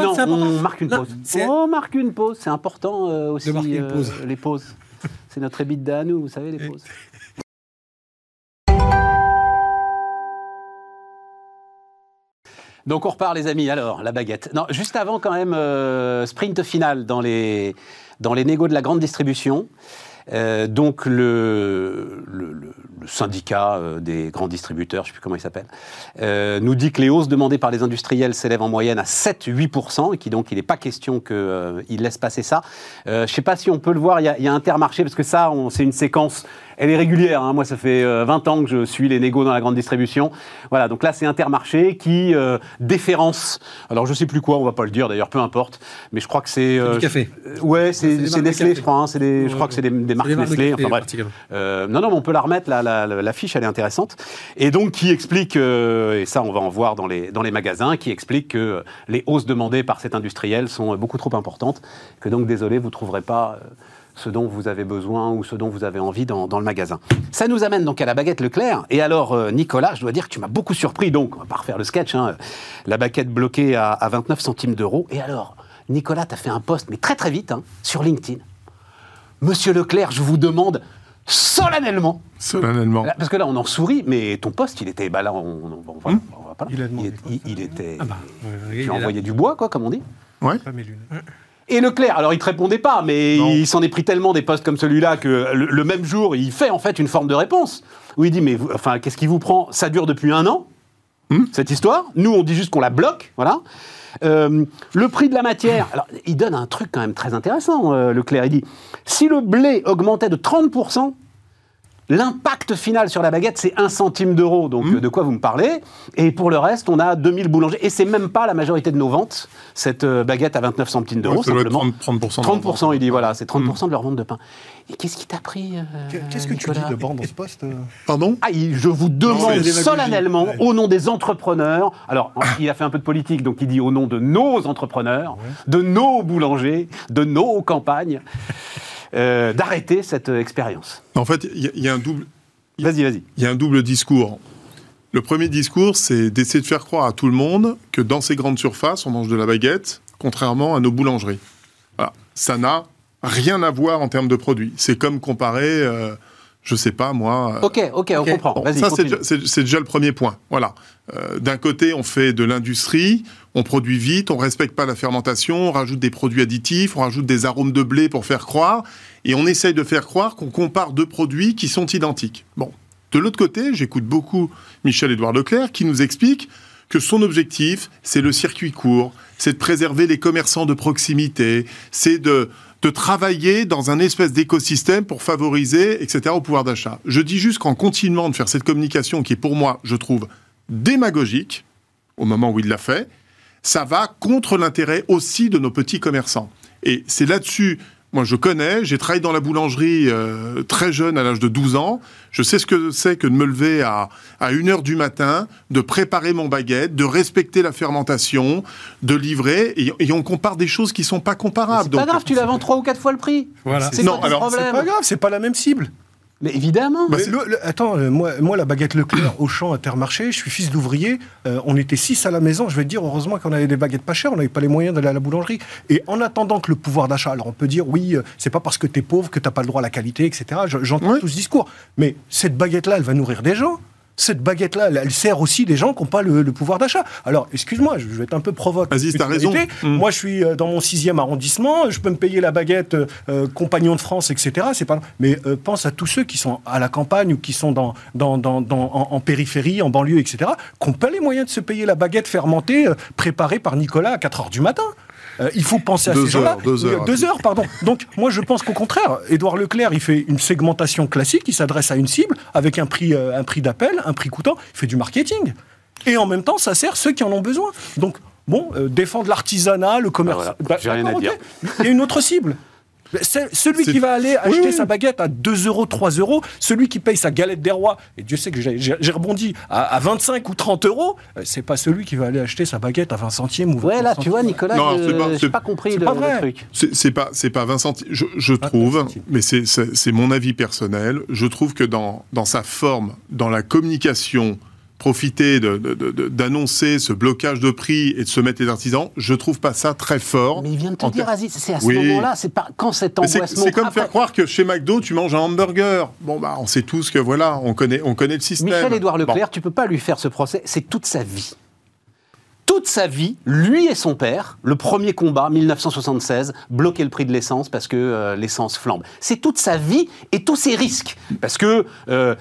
non, c'est important. on marque une Non, pause. c'est- On marque une pause, c'est important euh, aussi. marquer une euh, pause. les pauses. C'est notre EBITDA à nous, vous savez, les pauses. Donc on repart les amis, alors la baguette. Non, juste avant quand même, euh, sprint final dans les, dans les négos de la grande distribution. Euh, donc le, syndicat euh, des grands distributeurs, je ne sais plus comment il s'appelle, euh, nous dit que les hausses demandées par les industriels s'élèvent en moyenne à 7-8%, et qui donc il n'est pas question qu'ils laissent passer ça. Euh, je ne sais pas si on peut le voir, il y a, Intermarché, parce que ça, c'est une séquence, elle est régulière. hein. Moi, ça fait euh, 20 ans que je suis les négos dans la grande distribution. Voilà, donc là, c'est Intermarché qui euh, déférence. Alors, je ne sais plus quoi, on ne va pas le dire d'ailleurs, peu importe, mais je crois que c'est. C'est du euh, café. euh, Ouais, C'est Nestlé, je crois. hein, je crois Ouais, que c'est des, marques des marques de Nestlé. café, Enfin bref. Euh, non, non, mais on peut la remettre, la, la, la- la fiche, elle est intéressante. Et donc, qui explique, euh, et ça, on va en voir dans les, dans les magasins, qui explique que euh, les hausses demandées par cet industriel sont euh, beaucoup trop importantes, que donc, désolé, vous ne trouverez pas. Ce dont vous avez besoin ou ce dont vous avez envie dans, dans le magasin. Ça nous amène donc à la baguette Leclerc. Et alors, euh, Nicolas, je dois dire que tu m'as beaucoup surpris. Donc, on va pas refaire le sketch. hein, la baguette bloquée à, à 29 centimes d'euros. Et alors, Nicolas, tu as fait un post, mais très très vite, hein, sur LinkedIn. Monsieur Leclerc, je vous demande solennellement Solennellement. Là, Parce que là, on en sourit, mais ton poste, il était. Bah là, on, on- on va, on va pas là. Il a demandé Il, il- il était. Ah bah, tu envoyais du bois, quoi, comme on dit. Ouais. Pas mes lunettes. Et Leclerc, alors il te répondait pas, mais Non. il s'en est pris tellement des postes comme celui-là que le, le même jour, il fait en fait une forme de réponse où il dit mais vous- enfin qu'est-ce qui vous prend? Ça dure depuis un an Hmm. cette histoire. Nous on dit juste qu'on la bloque, voilà. Euh, le prix de la matière, alors il donne un truc quand même très intéressant, euh, Leclerc. Il dit si le blé augmentait de 30%, L'impact final sur la baguette, c'est 1 centime d'euro. Donc, Mmh. euh, de quoi vous me parlez Et pour le reste, on a 2000 boulangers. Et c'est même pas la majorité de nos ventes, cette euh, baguette à 29 centimes d'euros, Ouais, simplement. 30%. 30%, 30%, il dit, voilà, c'est 30% de leur vente de pain. Et qu'est-ce qui t'a pris euh, Qu'est-ce que tu dis Nicolas d'abord dans ce poste Pardon? Ah, je vous demande solennellement, Ouais. au nom des entrepreneurs, alors il a fait un peu de politique, donc il dit au nom de nos entrepreneurs, de nos boulangers, de nos campagnes, euh, d'arrêter cette euh, expérience. En fait, il y, a- il y a un double. Vas-y, vas-y. Il y a un double discours. Le premier discours, c'est d'essayer de faire croire à tout le monde que dans ces grandes surfaces, on mange de la baguette, contrairement à nos boulangeries. Voilà. Ça n'a rien à voir en termes de produits. C'est comme comparer, euh, je sais pas moi. euh, Ok, ok, on comprend. Bon, ça, déjà, c'est déjà le premier point. Voilà. Euh, D'un côté, on fait de l'industrie, on produit vite, on respecte pas la fermentation, on rajoute des produits additifs, on rajoute des arômes de blé pour faire croire, et on essaye de faire croire qu'on compare deux produits qui sont identiques. Bon. De l'autre côté, j'écoute beaucoup Michel-Édouard Leclerc qui nous explique que son objectif, c'est le circuit court, c'est de préserver les commerçants de proximité, c'est de, travailler dans un espèce d'écosystème pour favoriser, etc., au pouvoir d'achat. Je dis juste qu'en continuant de faire cette communication qui est pour moi, je trouve, démagogique, au moment où il l'a fait, ça va contre l'intérêt aussi de nos petits commerçants. Et c'est là-dessus, moi je connais, j'ai travaillé dans la boulangerie euh, très jeune, à l'âge de 12 ans, je sais ce que c'est que de me lever à, à 1h du matin, de préparer mon baguette, de respecter la fermentation, de livrer, et, et on compare des choses qui sont pas comparables. C'est pas Donc, grave, tu la vends trois ou quatre fois le prix. Voilà. C'est Non, ton alors, problème C'est pas grave, c'est pas la même cible. Mais évidemment. Bah, Mais c'est- le- le- attends, euh, moi, moi, la baguette Leclerc, Auchan, Intermarché, je suis fils d'ouvrier. euh, on était six à la maison. Je vais te dire, heureusement qu'on avait des baguettes pas chères, on n'avait pas les moyens d'aller à la boulangerie. Et en attendant que le pouvoir d'achat, alors on peut dire, oui, euh, c'est pas parce que tu es pauvre que tu pas le droit à la qualité, etc. Je- J'entends Ouais. tout ce discours. Mais cette baguette-là, elle va nourrir des gens. Cette baguette-là, elle, sert aussi des gens qui n'ont pas le, le pouvoir d'achat. Alors, excuse-moi, je vais être un peu provoque. Vas-y, t'as raison. Mm. Moi, je suis euh, dans mon sixième arrondissement, je peux me payer la baguette euh, euh, Compagnon de France, etc. C'est pas. Mais euh, pense à tous ceux qui sont à la campagne ou qui sont dans, dans, dans, dans- en, en périphérie, en banlieue, etc. Qui n'ont pas les moyens de se payer la baguette fermentée euh, préparée par Nicolas à 4 heures du matin. Euh, il faut penser à Deux ces gens-là. heures, deux heures. Deux heures, pardon. Donc, moi, je pense qu'au contraire, Édouard Leclerc, il fait une segmentation classique, il s'adresse à une cible avec un prix, euh, un prix d'appel, un prix coûtant, il fait du marketing. Et en même temps, ça sert ceux qui en ont besoin. Donc, bon, euh, défendre l'artisanat, le commerce. Ah, voilà. J'ai rien à dire. Il y a une autre cible. Celui qui va aller acheter oui. sa baguette à 2 euros, 3 euros, celui qui paye sa galette des rois, et Dieu sait que j'ai rebondi, à, à 25 ou 30 euros, euh, c'est pas celui qui va aller acheter sa baguette à 20 centièmes ou 20 Ouais, là, tu vois, Nicolas, Non, je- c'est pas- pas compris c'est le, pas le vrai. truc. C'est pas c'est pas Vincent. Je, je trouve, Vincent. mais c'est mon avis personnel. Je trouve que dans dans sa forme, dans la communication, profiter d'annoncer ce blocage de prix et de se mettre les artisans, je trouve pas ça très fort. Mais il vient de te dire, ter- Aziz, c'est à ce Oui. moment-là, c'est pas quand C'est angoisse c'est comme Après, faire croire que chez McDo tu manges un hamburger. Bon bah on sait tous que voilà, on connaît on connaît le système. Michel-Édouard Bon. Leclerc, tu peux pas lui faire ce procès, c'est toute sa vie. Toute sa vie, lui et son père, le premier combat, 1976, bloquer le prix de l'essence parce que euh, l'essence flambe. C'est toute sa vie et tous ses risques. Parce que, euh,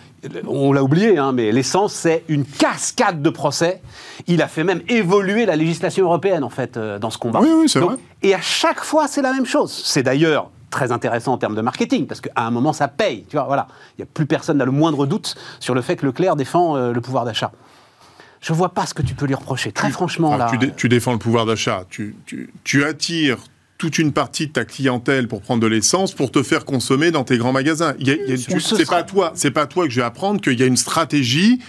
on l'a oublié, hein, mais l'essence, c'est une cascade de procès. Il a fait même évoluer la législation européenne, en fait, euh, dans ce combat. Oui, oui, c'est vrai. Et à chaque fois, c'est la même chose. C'est d'ailleurs très intéressant en termes de marketing, parce qu'à un moment, ça paye. Tu vois, voilà. Il n'y a plus personne n'a le moindre doute sur le fait que Leclerc défend le pouvoir d'achat. Je vois pas ce que tu peux lui reprocher. Très franchement, Enfin, là. tu, dé- tu défends le pouvoir d'achat. Tu, tu- tu attires toute une partie de ta clientèle pour prendre de l'essence pour te faire consommer dans tes grands magasins. Il y a- il y a- On tu- se c'est sera- pas toi, c'est pas toi que je vais apprendre qu'il y a une stratégie.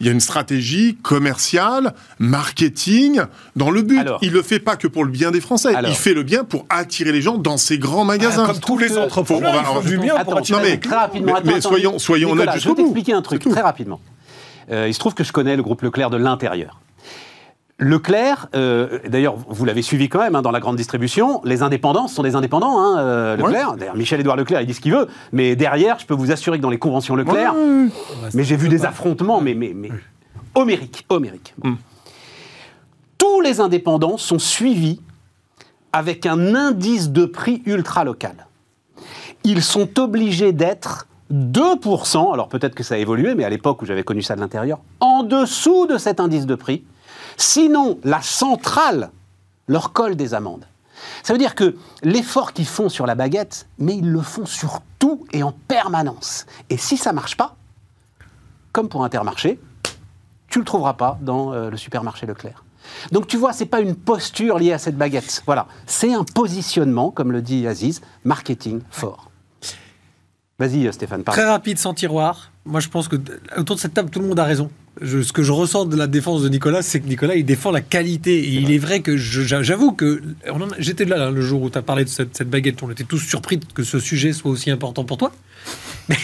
Il y a une stratégie commerciale, marketing, dans le but. Alors. il le fait pas que pour le bien des Français. Alors. Il fait le bien pour attirer les gens dans ces grands magasins. Ah, comme tous les entrepreneurs, Faut- on va- ils font du bien pour Attends, attirer non, mais- les très rapidement. mais- attends, mais attends. soyons- soyons Nicolas, Je vais t'expliquer un truc très rapidement. Euh, il se trouve que je connais le groupe Leclerc de l'intérieur. Leclerc, euh, d'ailleurs, vous l'avez suivi quand même hein, dans la grande distribution, les indépendants ce sont des indépendants, hein, euh, Leclerc. D'ailleurs, Michel-Édouard Leclerc, il dit ce qu'il veut, mais derrière, je peux vous assurer que dans les conventions Leclerc, Ouais, ouais, ouais. mais j'ai vu des affrontements, mais, mais, mais homériques, homériques. Bon. Mm. Tous les indépendants sont suivis avec un indice de prix ultra local. Ils sont obligés d'être 2%, alors peut-être que ça a évolué, mais à l'époque où j'avais connu ça de l'intérieur, en dessous de cet indice de prix. Sinon, la centrale leur colle des amendes. Ça veut dire que l'effort qu'ils font sur la baguette, mais ils le font sur tout et en permanence. Et si ça marche pas, comme pour Intermarché, tu le trouveras pas dans euh, le supermarché Leclerc. Donc tu vois, c'est pas une posture liée à cette baguette. Voilà, c'est un positionnement, comme le dit Aziz, marketing fort. Vas-y, euh, Stéphane. Pardon. Très rapide, sans tiroir. Moi, je pense que autour de cette table, tout le monde a raison. Je- ce que je ressens de la défense de Nicolas, c'est que Nicolas, il défend la qualité. Et il est vrai que j'avoue que j'étais là, là, le jour où tu as parlé de cette, cette baguette. On était tous surpris que ce sujet soit aussi important pour toi. Mais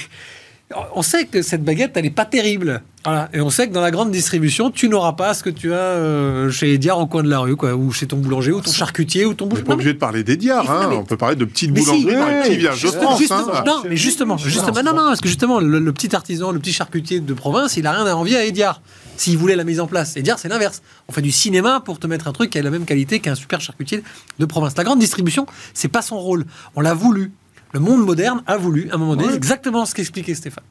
on sait que cette baguette, elle n'est pas terrible. Voilà. Et on sait que dans la grande distribution, tu n'auras pas ce que tu as euh, chez Ediard au coin de la rue, quoi, ou chez ton boulanger, ou ton charcutier, ou ton On n'est pas obligé de parler Non, hein. mais- on peut parler de petites si, boulangeries dans les petits villages de justement, France. justement, hein. non, mais justement, justement, non, non, parce que justement, le, le petit artisan, le petit charcutier de province, il a rien à envier à Ediard. S'il voulait la mise en place, Ediard, c'est l'inverse. On fait du cinéma pour te mettre un truc qui a la même qualité qu'un super charcutier de province. La grande distribution, c'est pas son rôle. On l'a voulu. Le monde moderne a voulu, à un moment donné, Ouais. exactement ce qu'expliquait Stéphane.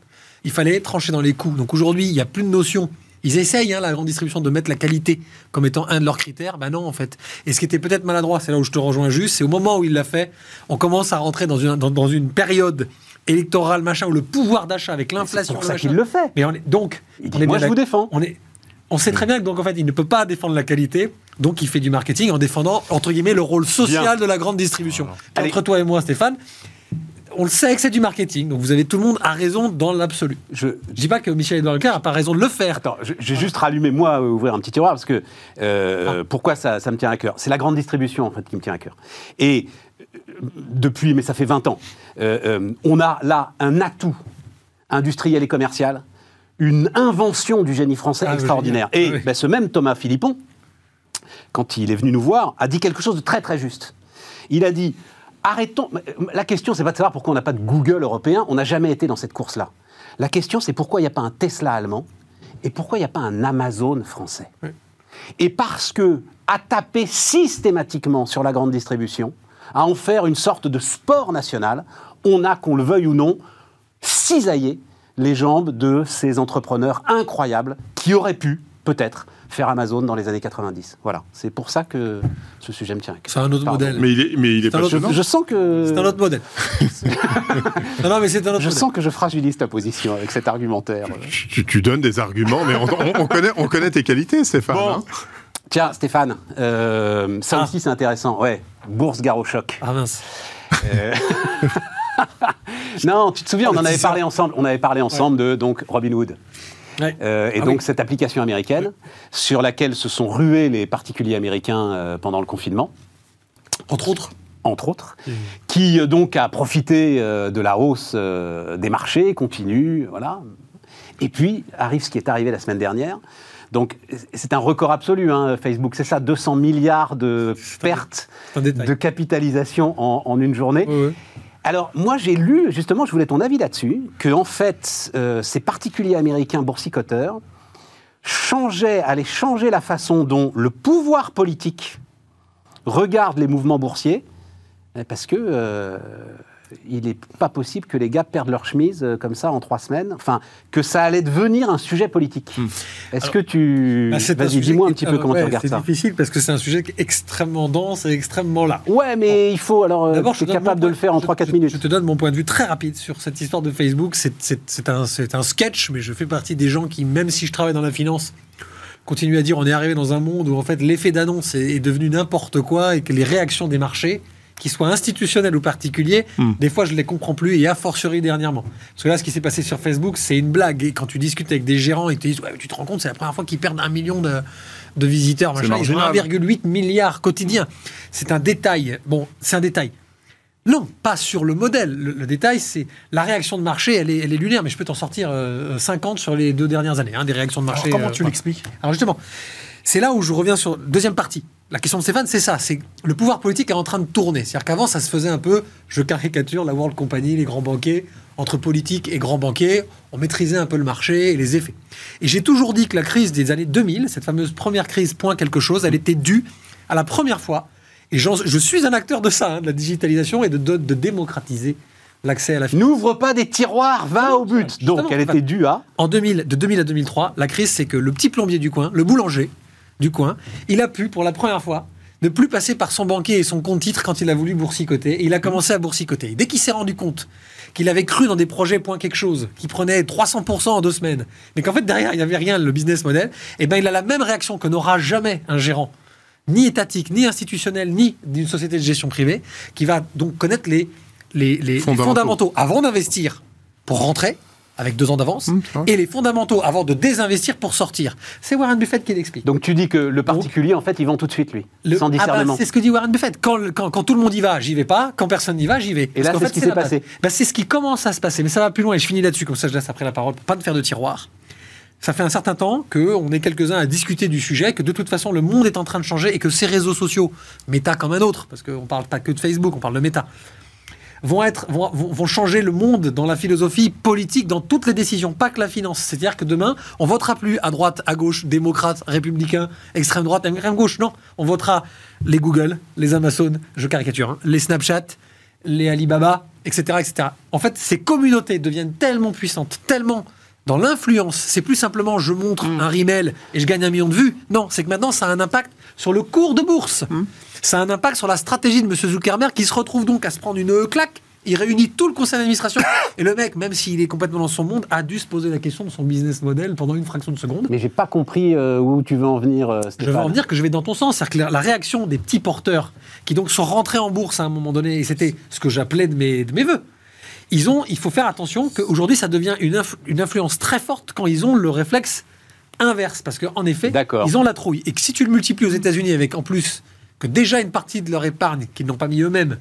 Il fallait trancher dans les coûts. Donc aujourd'hui, il n'y a plus de notion. Ils essayent, hein, la grande distribution, de mettre la qualité comme étant un de leurs critères. Ben non, en fait. Et ce qui était peut-être maladroit, c'est là où je te rejoins juste, c'est au moment où il l'a fait, on commence à rentrer dans une, dans, dans une période électorale, machin, où le pouvoir d'achat avec C'est l'inflation. pour le ça qu'il le fait. Mais on est, donc, Il on est moi, je vous défends. On, est, on sait très bien que donc en fait, il ne peut pas défendre la qualité, donc il fait du marketing en défendant entre guillemets le rôle social Bien. de la grande distribution. Entre toi et moi, Stéphane, on le sait que c'est du marketing, donc vous avez tout le monde a raison dans l'absolu. Je, Je dis pas que Michel Edouard Leclerc a pas raison de le faire. Attends, je- j'ai juste rallumé, moi, euh, ouvrir un petit tiroir, parce que euh, pourquoi ça, ça me tient à cœur? C'est la grande distribution, en fait, qui me tient à cœur. Et euh, depuis, mais ça fait 20 ans, euh, euh, on a là un atout industriel et commercial, une invention du génie français Ah, extraordinaire. Et Ah oui. ben, ce même Thomas Philippon, quand il est venu nous voir, a dit quelque chose de très très juste. Il a dit arrêtons. La question, c'est pas de savoir pourquoi on n'a pas de Google européen. On n'a jamais été dans cette course-là. La question, c'est pourquoi il n'y a pas un Tesla allemand et pourquoi il n'y a pas un Amazon français. Et parce que à taper systématiquement sur la grande distribution, à en faire une sorte de sport national, on a, qu'on le veuille ou non, cisaillé les jambes de ces entrepreneurs incroyables qui auraient pu, peut-être, faire Amazon dans les années 90. Voilà, c'est pour ça que ce sujet me tient à cœur. C'est un autre Pardon. modèle. Mais il est, mais il est un autre- Je, je sens que C'est un autre modèle. non, non, mais c'est un autre je modèle. sens que je fragilise ta position avec cet argumentaire. Tu, tu donnes des arguments, mais on, on- on connaît, on connaît tes qualités, Stéphane. Bon. hein. Tiens, Stéphane, euh, ça Ah. aussi c'est intéressant. Ouais, bourse gare au choc. Ah mince. Euh, non, tu te souviens, on en avait parlé ensemble. On avait parlé ensemble de donc Robinhood. Ouais. Euh, et Ah donc oui. cette application américaine sur laquelle se sont rués les particuliers américains euh, pendant le confinement, Entre autres. entre autres, qui euh, donc a profité de la hausse des marchés, continue, voilà. Et puis arrive ce qui est arrivé la semaine dernière. Donc c'est un record absolu, hein, Facebook, c'est ça, 200 milliards de pertes de capitalisation en, en une journée. Ouais. Alors, moi, j'ai lu, justement, je voulais ton avis là-dessus, que, en fait, euh, ces particuliers américains boursicoteurs changeaient, allaient changer la façon dont le pouvoir politique regarde les mouvements boursiers, euh, parce que euh, il n'est pas possible que les gars perdent leur chemise euh, comme ça en trois semaines. Enfin, que ça allait devenir un sujet politique. Est-ce que tu... Bah, c'est Vas-y, dis-moi un petit peu euh, comment ouais, tu regardes C'est ça. difficile parce que c'est un sujet qui est extrêmement dense et extrêmement là. Ouais, mais il faut, alors, euh, D'abord, je tu es capable de le faire en je- 3-4 je- minutes. Je te donne mon point de vue très rapide sur cette histoire de Facebook. C'est- C'est c'est un, c'est un sketch, mais je fais partie des gens qui, même si je travaille dans la finance, continuent à dire on est arrivé dans un monde où en fait l'effet d'annonce est, est devenu n'importe quoi et que les réactions des marchés, qu'ils soient institutionnels ou particuliers, Hmm. des fois je les comprends plus et a fortiori dernièrement. Parce que là, ce qui s'est passé sur Facebook, c'est une blague. Et quand tu discutes avec des gérants et te disent ouais, mais tu te rends compte, c'est la première fois qu'ils perdent un million de, de visiteurs, machin. Ils ont marginal. 1,8 milliard quotidien. C'est un détail. Bon, c'est un détail. Non, pas sur le modèle. Le, le détail, c'est la réaction de marché, elle est, elle est lunaire, mais je peux t'en sortir euh, 50 sur les deux dernières années, hein, des réactions de Alors, marché. comment euh, tu l'expliques? Alors justement, c'est là où je reviens sur la deuxième partie. La question de Stéphane, c'est ça, c'est le pouvoir politique est en train de tourner. C'est-à-dire qu'avant, ça se faisait un peu, je caricature la World Company, les grands banquiers, entre politique et grands banquiers, on maîtrisait un peu le marché et les effets. Et j'ai toujours dit que la crise des années 2000, cette fameuse première crise point quelque chose, elle était due à la première fois, et je suis un acteur de ça, hein, de la digitalisation et de, de- de démocratiser l'accès à la finance. N'ouvre pas des tiroirs, va au but. Justement. Donc, elle était due à. En 2000, de 2000 à 2003, la crise, c'est que le petit plombier du coin, le boulanger du coin, il a pu, pour la première fois, ne plus passer par son banquier et son compte titre quand il a voulu boursicoter. Et il a commencé à boursicoter. Et dès qu'il s'est rendu compte qu'il avait cru dans des projets point quelque chose, qui prenait 300% en deux semaines, mais qu'en fait derrière il n'y avait rien, le business model, et ben il a la même réaction que n'aura jamais un gérant, ni étatique, ni institutionnel, ni d'une société de gestion privée, qui va donc connaître les, les, les- les Fondamentaux. fondamentaux avant d'investir pour rentrer avec deux ans d'avance, Mmh, vrai. et les fondamentaux avant de désinvestir pour sortir. C'est Warren Buffett qui l'explique. Donc tu dis que le particulier, en fait, il vend tout de suite, lui, Le- sans Ah bah, discernement. c'est ce que dit Warren Buffett. Quand, quand, quand tout le monde y va, j'y vais pas. Quand personne n'y va, j'y vais. Et là, c'est ce qui s'est passé. Bah, c'est ce qui commence à se passer. Mais ça va plus loin et je finis là-dessus. Comme ça, je laisse après la parole pour pas de faire de tiroir. Ça fait un certain temps qu'on est quelques-uns à discuter du sujet, que de toute façon, le monde est en train de changer et que ces réseaux sociaux, Meta comme un autre, parce qu'on parle pas que de Facebook, on parle de Meta, vont, être, vont, vont- changer le monde dans la philosophie politique, dans toutes les décisions, pas que la finance. C'est-à-dire que demain, on votera plus à droite, à gauche, démocrate, républicain, extrême droite, extrême gauche. Non, on votera les Google, les Amazon, je caricature, hein, les Snapchat, les Alibaba, etc., etc. En fait, ces communautés deviennent tellement puissantes, tellement dans l'influence. C'est plus simplement je montre un rimel et je gagne un million de vues. Non, c'est que maintenant ça a un impact sur le cours de bourse. Ça a un impact sur la stratégie de M. Zuckerberg qui se retrouve donc à se prendre une claque. Il réunit tout le conseil d'administration et le mec, même s'il est complètement dans son monde, a dû se poser la question de son business model pendant une fraction de seconde. Mais j'ai pas compris euh, où tu veux en venir, euh, Je Stéphane. vais en venir que je vais dans ton sens. C'est-à-dire que la, réaction des petits porteurs qui donc sont rentrés en bourse à un moment donné, et c'était ce que j'appelais de mes, de mes voeux. Ils ont, il faut faire attention qu'aujourd'hui, ça devient une, inf- une influence très forte quand ils ont le réflexe inverse. Parce qu'en effet, ils ont la trouille. Et que si tu le multiplies aux États-Unis avec en plus que déjà une partie de leur épargne qu'ils n'ont pas mis eux-mêmes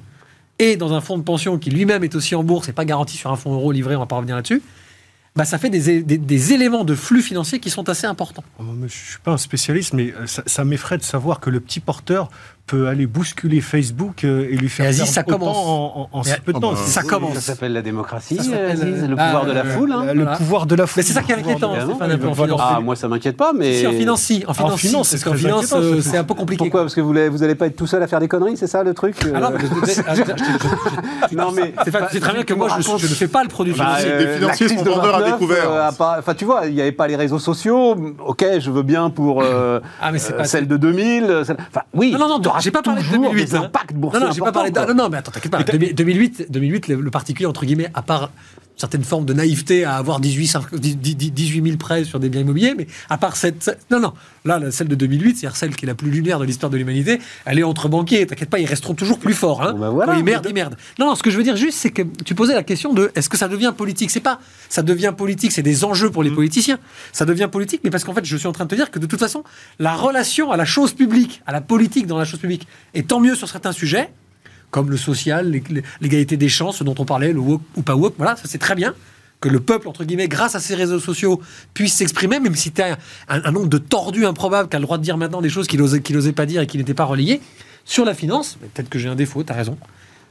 et dans un fonds de pension qui lui-même est aussi en bourse et pas garanti sur un fonds euro livré, on va pas revenir là-dessus, bah ça fait des, éléments de flux financiers qui sont assez importants. Oh, Je suis pas un spécialiste, mais euh, ça m'effraie de savoir que le petit porteur peut aller bousculer Facebook euh, et lui faire Mais Aziz, ça commence. en, en- en Mais- si peu de temps. bah, C'est ça commence. Ça s'appelle la démocratie, Aziz, le euh, pouvoir de la euh, foule. hein. le Voilà. pouvoir de la foule. Mais c'est ça qui est inquiétant. Ah, moi ça m'inquiète pas, mais. Si, en finance, si. En finance, Parce qu'en euh, c'est un peu compliqué. Pourquoi Parce que vous n'allez pas être tout seul à faire des conneries, c'est ça le truc Ah non, mais c'est très bien que moi, je, ne fais pas le produit Bah, financier. Les financiers sont de vendeurs à 29, découvert. Enfin, tu vois, il n'y avait pas les réseaux sociaux. Ok, je veux bien pour Ah, celle de 2000. euh, celle- Enfin, oui. Non, non, non, j'ai pas parlé de toujours 2008. Des hein. impacts Non, non, j'ai pas parlé de. importants, Non, non, mais attends, t'inquiète pas. 2008, 2008 le, le particulier, entre guillemets, à part certaines formes de naïveté à avoir 18, 5 18 000 prêts sur des biens immobiliers, mais à part cette. Non, non, là, la- celle de 2008, c'est-à-dire celle qui est la plus lunaire de l'histoire de l'humanité, elle est entre banquiers. T'inquiète pas, ils resteront toujours plus forts. Hein. Bon, bah voilà. Ils merdent, ils merdent. Non, non, ce que je veux dire juste, c'est que tu posais la question de est-ce que ça devient politique? C'est pas ça devient politique, c'est des enjeux pour les politiciens. Ça devient politique, mais parce qu'en fait, je suis en train de te dire que de toute façon, la relation à la chose publique, à la politique dans la chose publique, est tant mieux sur certains sujets, comme le social, l'ég- l'égalité des chances, ce dont on parlait, le woke ou pas woke, voilà, ça c'est très bien que le peuple, entre guillemets, grâce à ces réseaux sociaux, puisse s'exprimer, même si tu as un, un nombre de tordus improbables qui a le droit de dire maintenant des choses qu'il n'osait pas dire et qui n'étaient pas relayées. Sur la finance, peut-être que j'ai un défaut, tu as raison.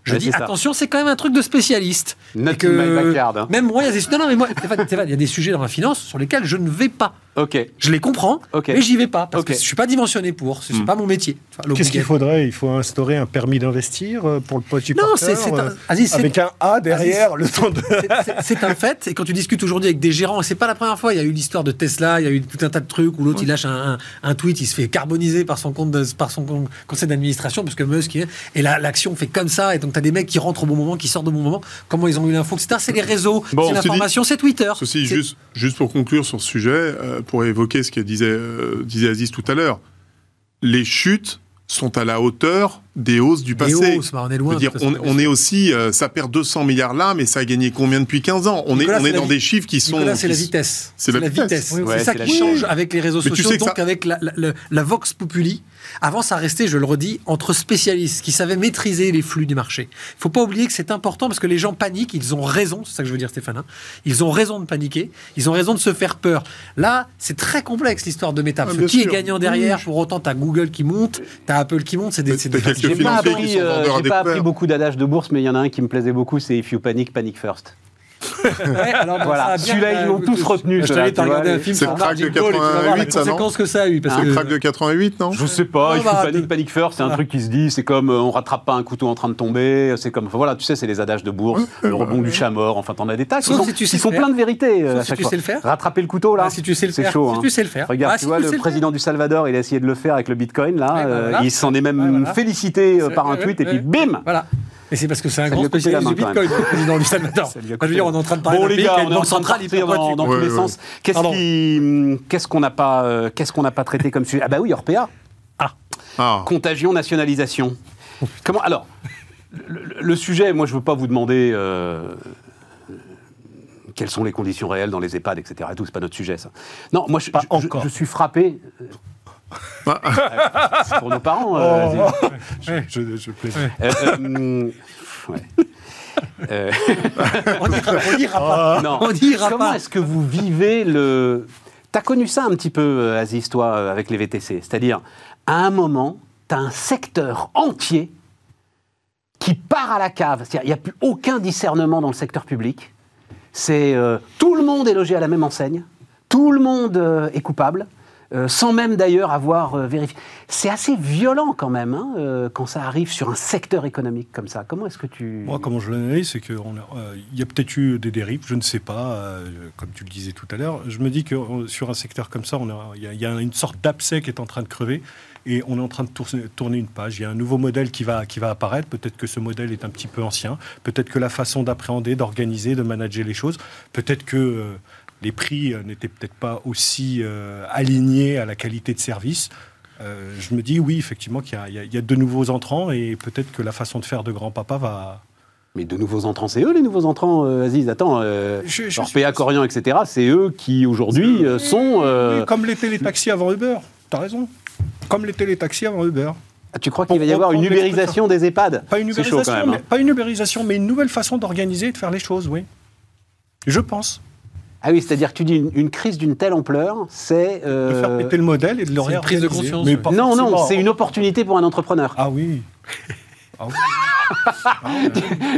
Je Ouais, dis, attention, c'est quand même un truc de spécialiste. Que- backyard, hein. Même moi, il y a des, non, non, mais moi, il y a des sujets dans la finance sur lesquels je ne vais pas. Ok. Je les comprends, mais j'y vais pas parce Ok. que je suis pas dimensionné pour. Ce n'est Hmm. pas mon métier. Enfin, Qu'est-ce qu'il faudrait? Il faut instaurer un permis d'investir euh, pour le petit Non, c'est- c'est un- euh, avec un A derrière, le temps de... C'est- un fait, et quand tu discutes aujourd'hui avec des gérants, et c'est pas la première fois, il y a eu l'histoire de Tesla, il y a eu tout un tas de trucs où l'autre il lâche un, un- un tweet, il se fait carboniser par son compte, de- par son con- conseil d'administration, parce que Musk, est- et la- l'action fait comme ça, et donc tu as des mecs qui rentrent au bon moment, qui sortent au bon moment, comment ils ont eu l'info, etc. C'est les réseaux, Bon, c'est l'information, c'est Twitter. Ceci, juste, juste pour conclure sur ce sujet, euh, pour évoquer ce que disait, euh, disait Aziz tout à l'heure, les chutes sont à la hauteur des hausses du Des passé. hausses, bah, on est loin. dire, on, est aussi, euh, ça perd 200 milliards là, mais ça a gagné combien depuis 15 ans? On Nicolas, est, on dans des chiffres qui sont. Nicolas, c'est la vitesse. c'est la vitesse. Oui, Ouais, c'est ça qui change avec les réseaux Mais tu sociaux, sais donc ça- avec la, la- la- la Vox Populi. Avant, ça restait, je le redis, entre spécialistes qui savaient maîtriser les flux du marché. Il faut pas oublier que c'est important parce que les gens paniquent, ils ont raison, c'est ça que je veux dire Stéphane, hein. ils ont raison de paniquer, ils ont raison de se faire peur. Là, c'est très complexe l'histoire de que bien qui sûr. est gagnant derrière Oui. Pour autant, tu as Google qui monte, tu as Apple qui monte, c'est des... Des- J'ai pas, appris, sont euh, pas appris beaucoup d'adages de bourse, mais il y en a un qui me plaisait beaucoup, c'est If you panic, panic first. Ouais, alors, bon, Voilà, celui-là, ils l'ont euh, tous retenu, Je un film C'est sur le crack de Margin Call et tu vas voir les 88, ça, non conséquences que ça a eu. Parce C'est le que- crack de 88, non Je sais pas, Non, il faut bah, panique, panique first, c'est un truc qui se dit, c'est comme euh, on rattrape pas un couteau en train de tomber, c'est comme, voilà, tu sais, c'est les adages de bourse, le rebond du chat mort, enfin t'en as des tas qui Sauf sont, plein de vérités euh, à si chaque tu fois. sais le faire. Rattraper le couteau là, si tu sais le c'est faire, chaud. si hein. tu sais le faire. Regarde, tu vois, le président du Salvador, il a essayé de le faire avec le Bitcoin, là, bah, il s'en est même félicité par un tweet, et puis bim Et c'est parce que c'est un Ça grand spécialiste du Bitcoin, le président du Salvador. Je veux dire, on est en train de parler Bon d'un les pays gars, qui a on une est en train de centrale hyper partir dans, dans Ouais, tous les ouais. sens. Qu'est-ce qu'on n'a pas, euh, qu'est-ce qu'on n'a pas traité comme sujet? Ah bah oui, Orpea. Ah. Contagion, nationalisation. Comment Alors, le, sujet, moi, je ne veux pas vous demander euh, quelles sont les conditions réelles dans les EHPAD, etc. Et tout, c'est pas notre sujet, ça. Non, moi, je, Pas je- je- encore. je suis frappé. C'est pour nos parents. euh, Oh. je, je plaisante. Euh, euh, ouais. Euh, On n'ira on n'ira pas. non. On n'ira Comment pas. est-ce que vous vivez le. T'as connu ça un petit peu, euh, Aziz, toi, euh, avec les VTC. C'est-à-dire, à un moment, t'as un secteur entier qui part à la cave. C'est-à-dire, il n'y a plus aucun discernement dans le secteur public. C'est euh, tout le monde est logé à la même enseigne, tout le monde euh, est coupable, euh, sans même d'ailleurs avoir euh, vérifié. C'est assez violent quand même hein, euh, quand ça arrive sur un secteur économique comme ça. Comment est-ce que tu Moi, comment je l'analyse, c'est qu'il y a peut-être eu des dérives, je ne sais pas, comme tu le disais tout à l'heure. Je me dis que sur un secteur comme ça, il y, a- une sorte d'abcès qui est en train de crever et on est en train de tourner, une page. Il y a un nouveau modèle qui va, qui va apparaître. Peut-être que ce modèle est un petit peu ancien. Peut-être que la façon d'appréhender, d'organiser, de manager les choses, peut-être que les prix euh, n'étaient peut-être pas aussi euh, alignés à la qualité de service. Euh, je me dis oui, effectivement, qu'il y a- y, y de nouveaux entrants et peut-être que la façon de faire de grand-papa va, Mais de nouveaux entrants, c'est eux les nouveaux entrants, euh, Aziz. Attends, euh, Je- je Orpea, suis- Corian, etc. C'est eux qui aujourd'hui euh, sont. euh, Oui, comme les télétaxis avant Uber. T'as raison. Comme les télétaxis avant Uber. Ah, Tu crois qu'il va y avoir une ubérisation des EHPAD? Pas une C'est chaud ubérisation, quand même. mais, hein. pas une ubérisation, mais une nouvelle façon d'organiser et de faire les choses, oui. Je pense. Ah oui, c'est-à-dire que tu dis une, une crise d'une telle ampleur, c'est. De euh, faire péter le modèle et de le c'est une prise de réorganiser. conscience, Mais ouais. pas Non, non, c'est une opportunité pour un entrepreneur. Ah oui. Ah oui. Ah.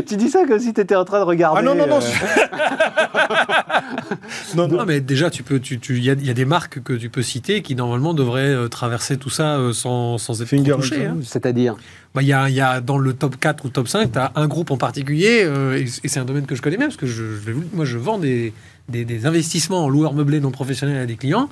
Tu dis ça comme si tu étais en train de regarder. Ah non, non, non. euh, non, non. Non, mais déjà, tu peux, tu, tu, il y, a- y a des marques que tu peux citer qui normalement devraient euh, traverser tout ça euh, sans, sans être Finger touchées. hein. C'est-à-dire. Bah, il y, a, il y a dans le top 4 ou top 5, tu as un groupe en particulier, euh, et, et c'est un domaine que je connais bien, parce que je, moi je vends des, des, des investissements en loueurs meublés non professionnels à des clients.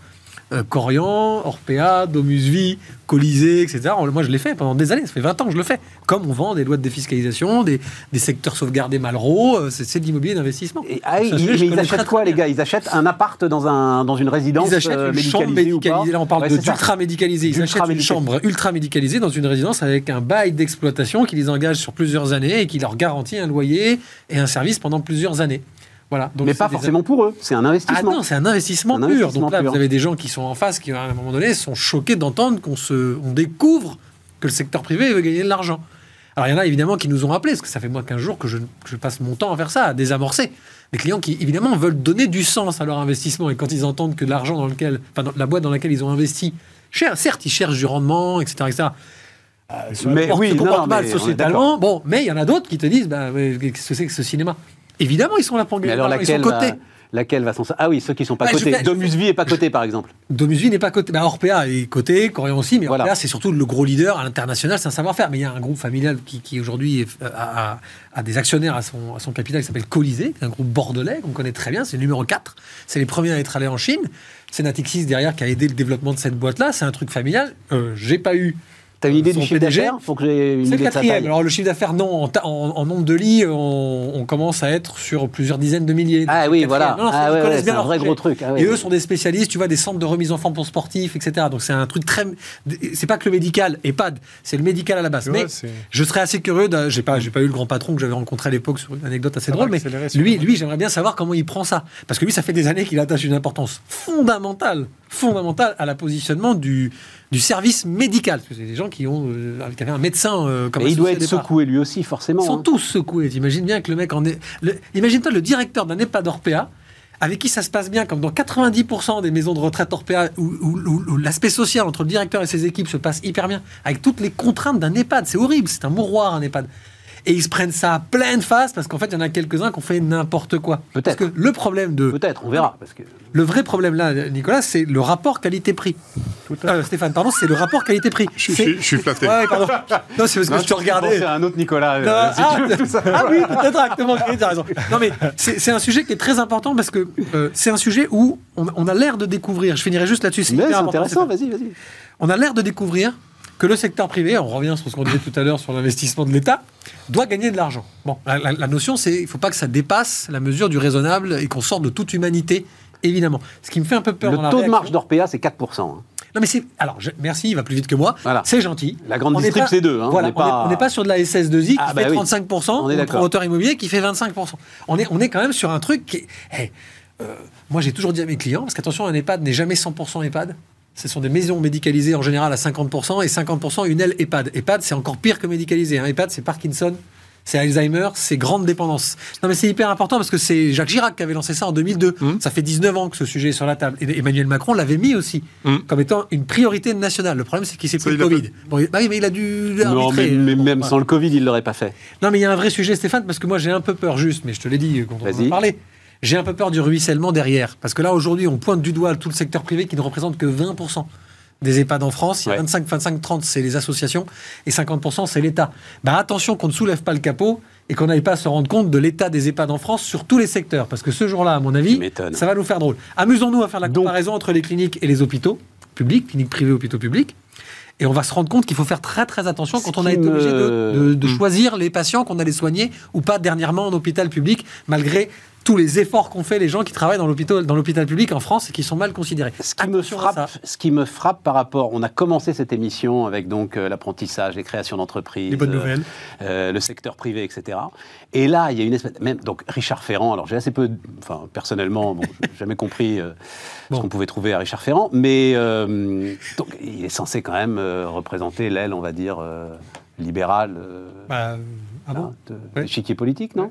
Euh, Corian, Orpea, Domusvi, Colisée, etc. Moi, je l'ai fait pendant des années. Ça fait 20 ans que je le fais. Comme on vend des lois de défiscalisation, des, des secteurs sauvegardés Malraux, euh, c'est de l'immobilier d'investissement. Et, ah, ils, mais ils achètent quoi, les gars? Ils achètent un appart dans, un, dans une résidence Ils achètent euh, une chambre médicalisée pas? médicalisée. Là, on parle Ouais, de c'est ça. d'ultra médicalisé. Ils achètent une chambre ultra médicalisée dans une résidence avec un bail d'exploitation qui les engage sur plusieurs années et qui leur garantit un loyer et un service pendant plusieurs années. Voilà. Donc Mais pas des- forcément pour eux, c'est un Ah investissement. non, c'est un investissement Un pur. Donc là, pur. vous avez des gens qui sont en face qui, à un moment donné, sont choqués d'entendre qu'on se, on découvre que le secteur privé veut gagner de l'argent. Alors il y en a évidemment qui nous ont rappelé, parce que ça fait moins qu'un jour que je, que je passe mon temps à faire ça, à désamorcer. Des clients qui évidemment veulent donner du sens à leur investissement et quand ils entendent que l'argent dans lequel, enfin dans la boîte dans laquelle ils ont investi, cher, certes ils cherchent du rendement, etc., etc. mais comportent- oui, se non, mal mais sociétalement. Bon, mais il y en a d'autres qui te disent, bah, qu'est-ce que c'est que ce cinéma? Évidemment, ils sont là pour gagner. alors ils laquelle sont va, laquelle va s'en Ah oui, ceux qui sont pas Ouais, je cotés. fais- Domusvi est pas coté, par exemple. Domusvi n'est pas coté. Bah, Orpea est coté, Corian aussi, mais Voilà. Orpea, c'est surtout le gros leader à l'international, c'est un savoir-faire. Mais il y a un groupe familial qui, qui aujourd'hui est- a, a- a des actionnaires à son, à son capital qui s'appelle Colisée, un groupe bordelais qu'on connaît très bien, c'est le numéro 4. C'est les premiers à être allés en Chine. C'est Natixis derrière qui a aidé le développement de cette boîte-là. C'est un truc familial. Euh, J'ai pas eu. T'as une idée du chiffre d'affaires Faut que j'ai une C'est le quatrième. Alors le chiffre d'affaires, non. En, ta- en- en nombre de lits, on, on commence à être sur plusieurs dizaines de milliers. Ah oui, voilà. Non, non, Ah ils ouais, connaissent ouais, bien c'est un leur vrai gros truc. Ah ouais, Et eux sont des spécialistes, tu vois, des centres de remise en forme pour sportifs, etc. Donc c'est un truc très. C'est pas que le médical, EHPAD, c'est le médical à la base. Mais je serais assez curieux. de- J'ai pas, j'ai pas eu le grand patron que j'avais rencontré à l'époque sur une anecdote assez Ça drôle, mais lui, lui, j'aimerais bien savoir comment il prend ça, parce que lui, ça fait des années qu'il attache une importance fondamentale, fondamentale à la positionnement du du service médical. Parce que c'est des gens qui ont, euh, un médecin euh, comme Et il doit être secoué lui aussi, forcément. Ils sont hein. tous secoués. T'imagines bien que le mec en est. le- Imagine-toi le directeur d'un EHPAD Orpea, avec qui ça se passe bien, comme dans 90% des maisons de retraite Orpea, où, où- où- où l'aspect social entre le directeur et ses équipes se passe hyper bien, avec toutes les contraintes d'un EHPAD. C'est horrible, c'est un mouroir un EHPAD. Et ils se prennent ça à pleine face parce qu'en fait, il y en a quelques-uns qui ont fait n'importe quoi. Peut-être. Parce que le problème de. Peut-être, on verra. Parce que... Le vrai problème là, Nicolas, c'est le rapport qualité-prix. Euh, Stéphane, pardon, c'est le rapport qualité-prix. Je, C'est- suis- je suis flatté. Ouais, pardon. Non, c'est parce que Non, je te regardais. à un autre Nicolas. euh, Non, si ah, tu veux, ah oui, peut-être exactement. tu as raison. Non, mais c'est c'est un sujet qui est très important parce que euh, c'est un sujet où on, on a l'air de découvrir. Je finirai juste là-dessus. C'est intéressant, vas-y, vas-y. On a l'air de découvrir que le secteur privé, on revient sur ce qu'on disait tout à l'heure sur l'investissement de l'État, doit gagner de l'argent. Bon, la, la- la notion, c'est il ne faut pas que ça dépasse la mesure du raisonnable et qu'on sorte de toute humanité, évidemment. Ce qui me fait un peu peur dans Le la taux de marge d'Orpea, c'est 4%. hein. Non, mais c'est. Alors, je- merci, il va plus vite que moi. Voilà. C'est gentil. La grande On distrib, pas- c'est deux, hein. Voilà, On n'est pas- on n'est pas sur de la SS2I qui Ah, bah fait oui. 35% On est promoteur immobilier qui fait 25%. On est, on est quand même sur un truc qui. Hey, euh, moi, j'ai toujours dit à mes clients, parce qu'attention, un EHPAD n'est jamais 100% EHPAD. Ce sont des maisons médicalisées en général à 50% et 50% une aile EHPAD. EHPAD, c'est encore pire que médicalisé. Un EHPAD, c'est Parkinson, c'est Alzheimer, c'est grande dépendance. Non, mais c'est hyper important parce que c'est Jacques Chirac qui avait lancé ça en 2002. Mmh. Ça fait 19 ans que ce sujet est sur la table. Et Emmanuel Macron l'avait mis aussi Mmh. comme étant une priorité nationale. Le problème, c'est qu'il s'est pris le Covid. Bon, bah oui, mais il a dû Non, mais, mais Bon, même voilà. sans le Covid, il ne l'aurait pas fait. Non, mais il y a un vrai sujet, Stéphane, parce que moi j'ai un peu peur, juste, mais je te l'ai dit quand on en Vas-y. J'ai un peu peur du ruissellement derrière. Parce que là, aujourd'hui, on pointe du doigt tout le secteur privé qui ne représente que 20% des EHPAD en France. Il y a Ouais. 25, 25, 30, c'est les associations, et 50%, c'est l'État. Bah, attention qu'on ne soulève pas le capot et qu'on n'aille pas se rendre compte de l'état des EHPAD en France sur tous les secteurs. Parce que ce jour-là, à mon avis, ça va nous faire drôle. Amusons-nous à faire la Donc- comparaison entre les cliniques et les hôpitaux publics, cliniques privées, hôpitaux publics. Et on va se rendre compte qu'il faut faire très très attention quand on a été me- obligé de, de- de Hmm. choisir les patients qu'on allait soigner ou pas dernièrement en hôpital public, malgré tous les efforts qu'ont fait les gens qui travaillent dans l'hôpital, dans l'hôpital public en France et qui sont mal considérés. Ce qui, me Attention frappe, ce qui me frappe par rapport, on a commencé cette émission avec donc euh, l'apprentissage, les créations d'entreprises, Les bonnes euh, nouvelles. euh, le secteur privé, etc. Et là, il y a une espèce, même donc Richard Ferrand. Alors j'ai assez peu, de- enfin personnellement, bon, jamais compris euh, Bon. ce qu'on pouvait trouver à Richard Ferrand, mais euh, donc il est censé quand même euh, représenter l'aile, on va dire euh, libérale euh, Bah, ah bon? hein, de Ouais. l'échiquier politique, non?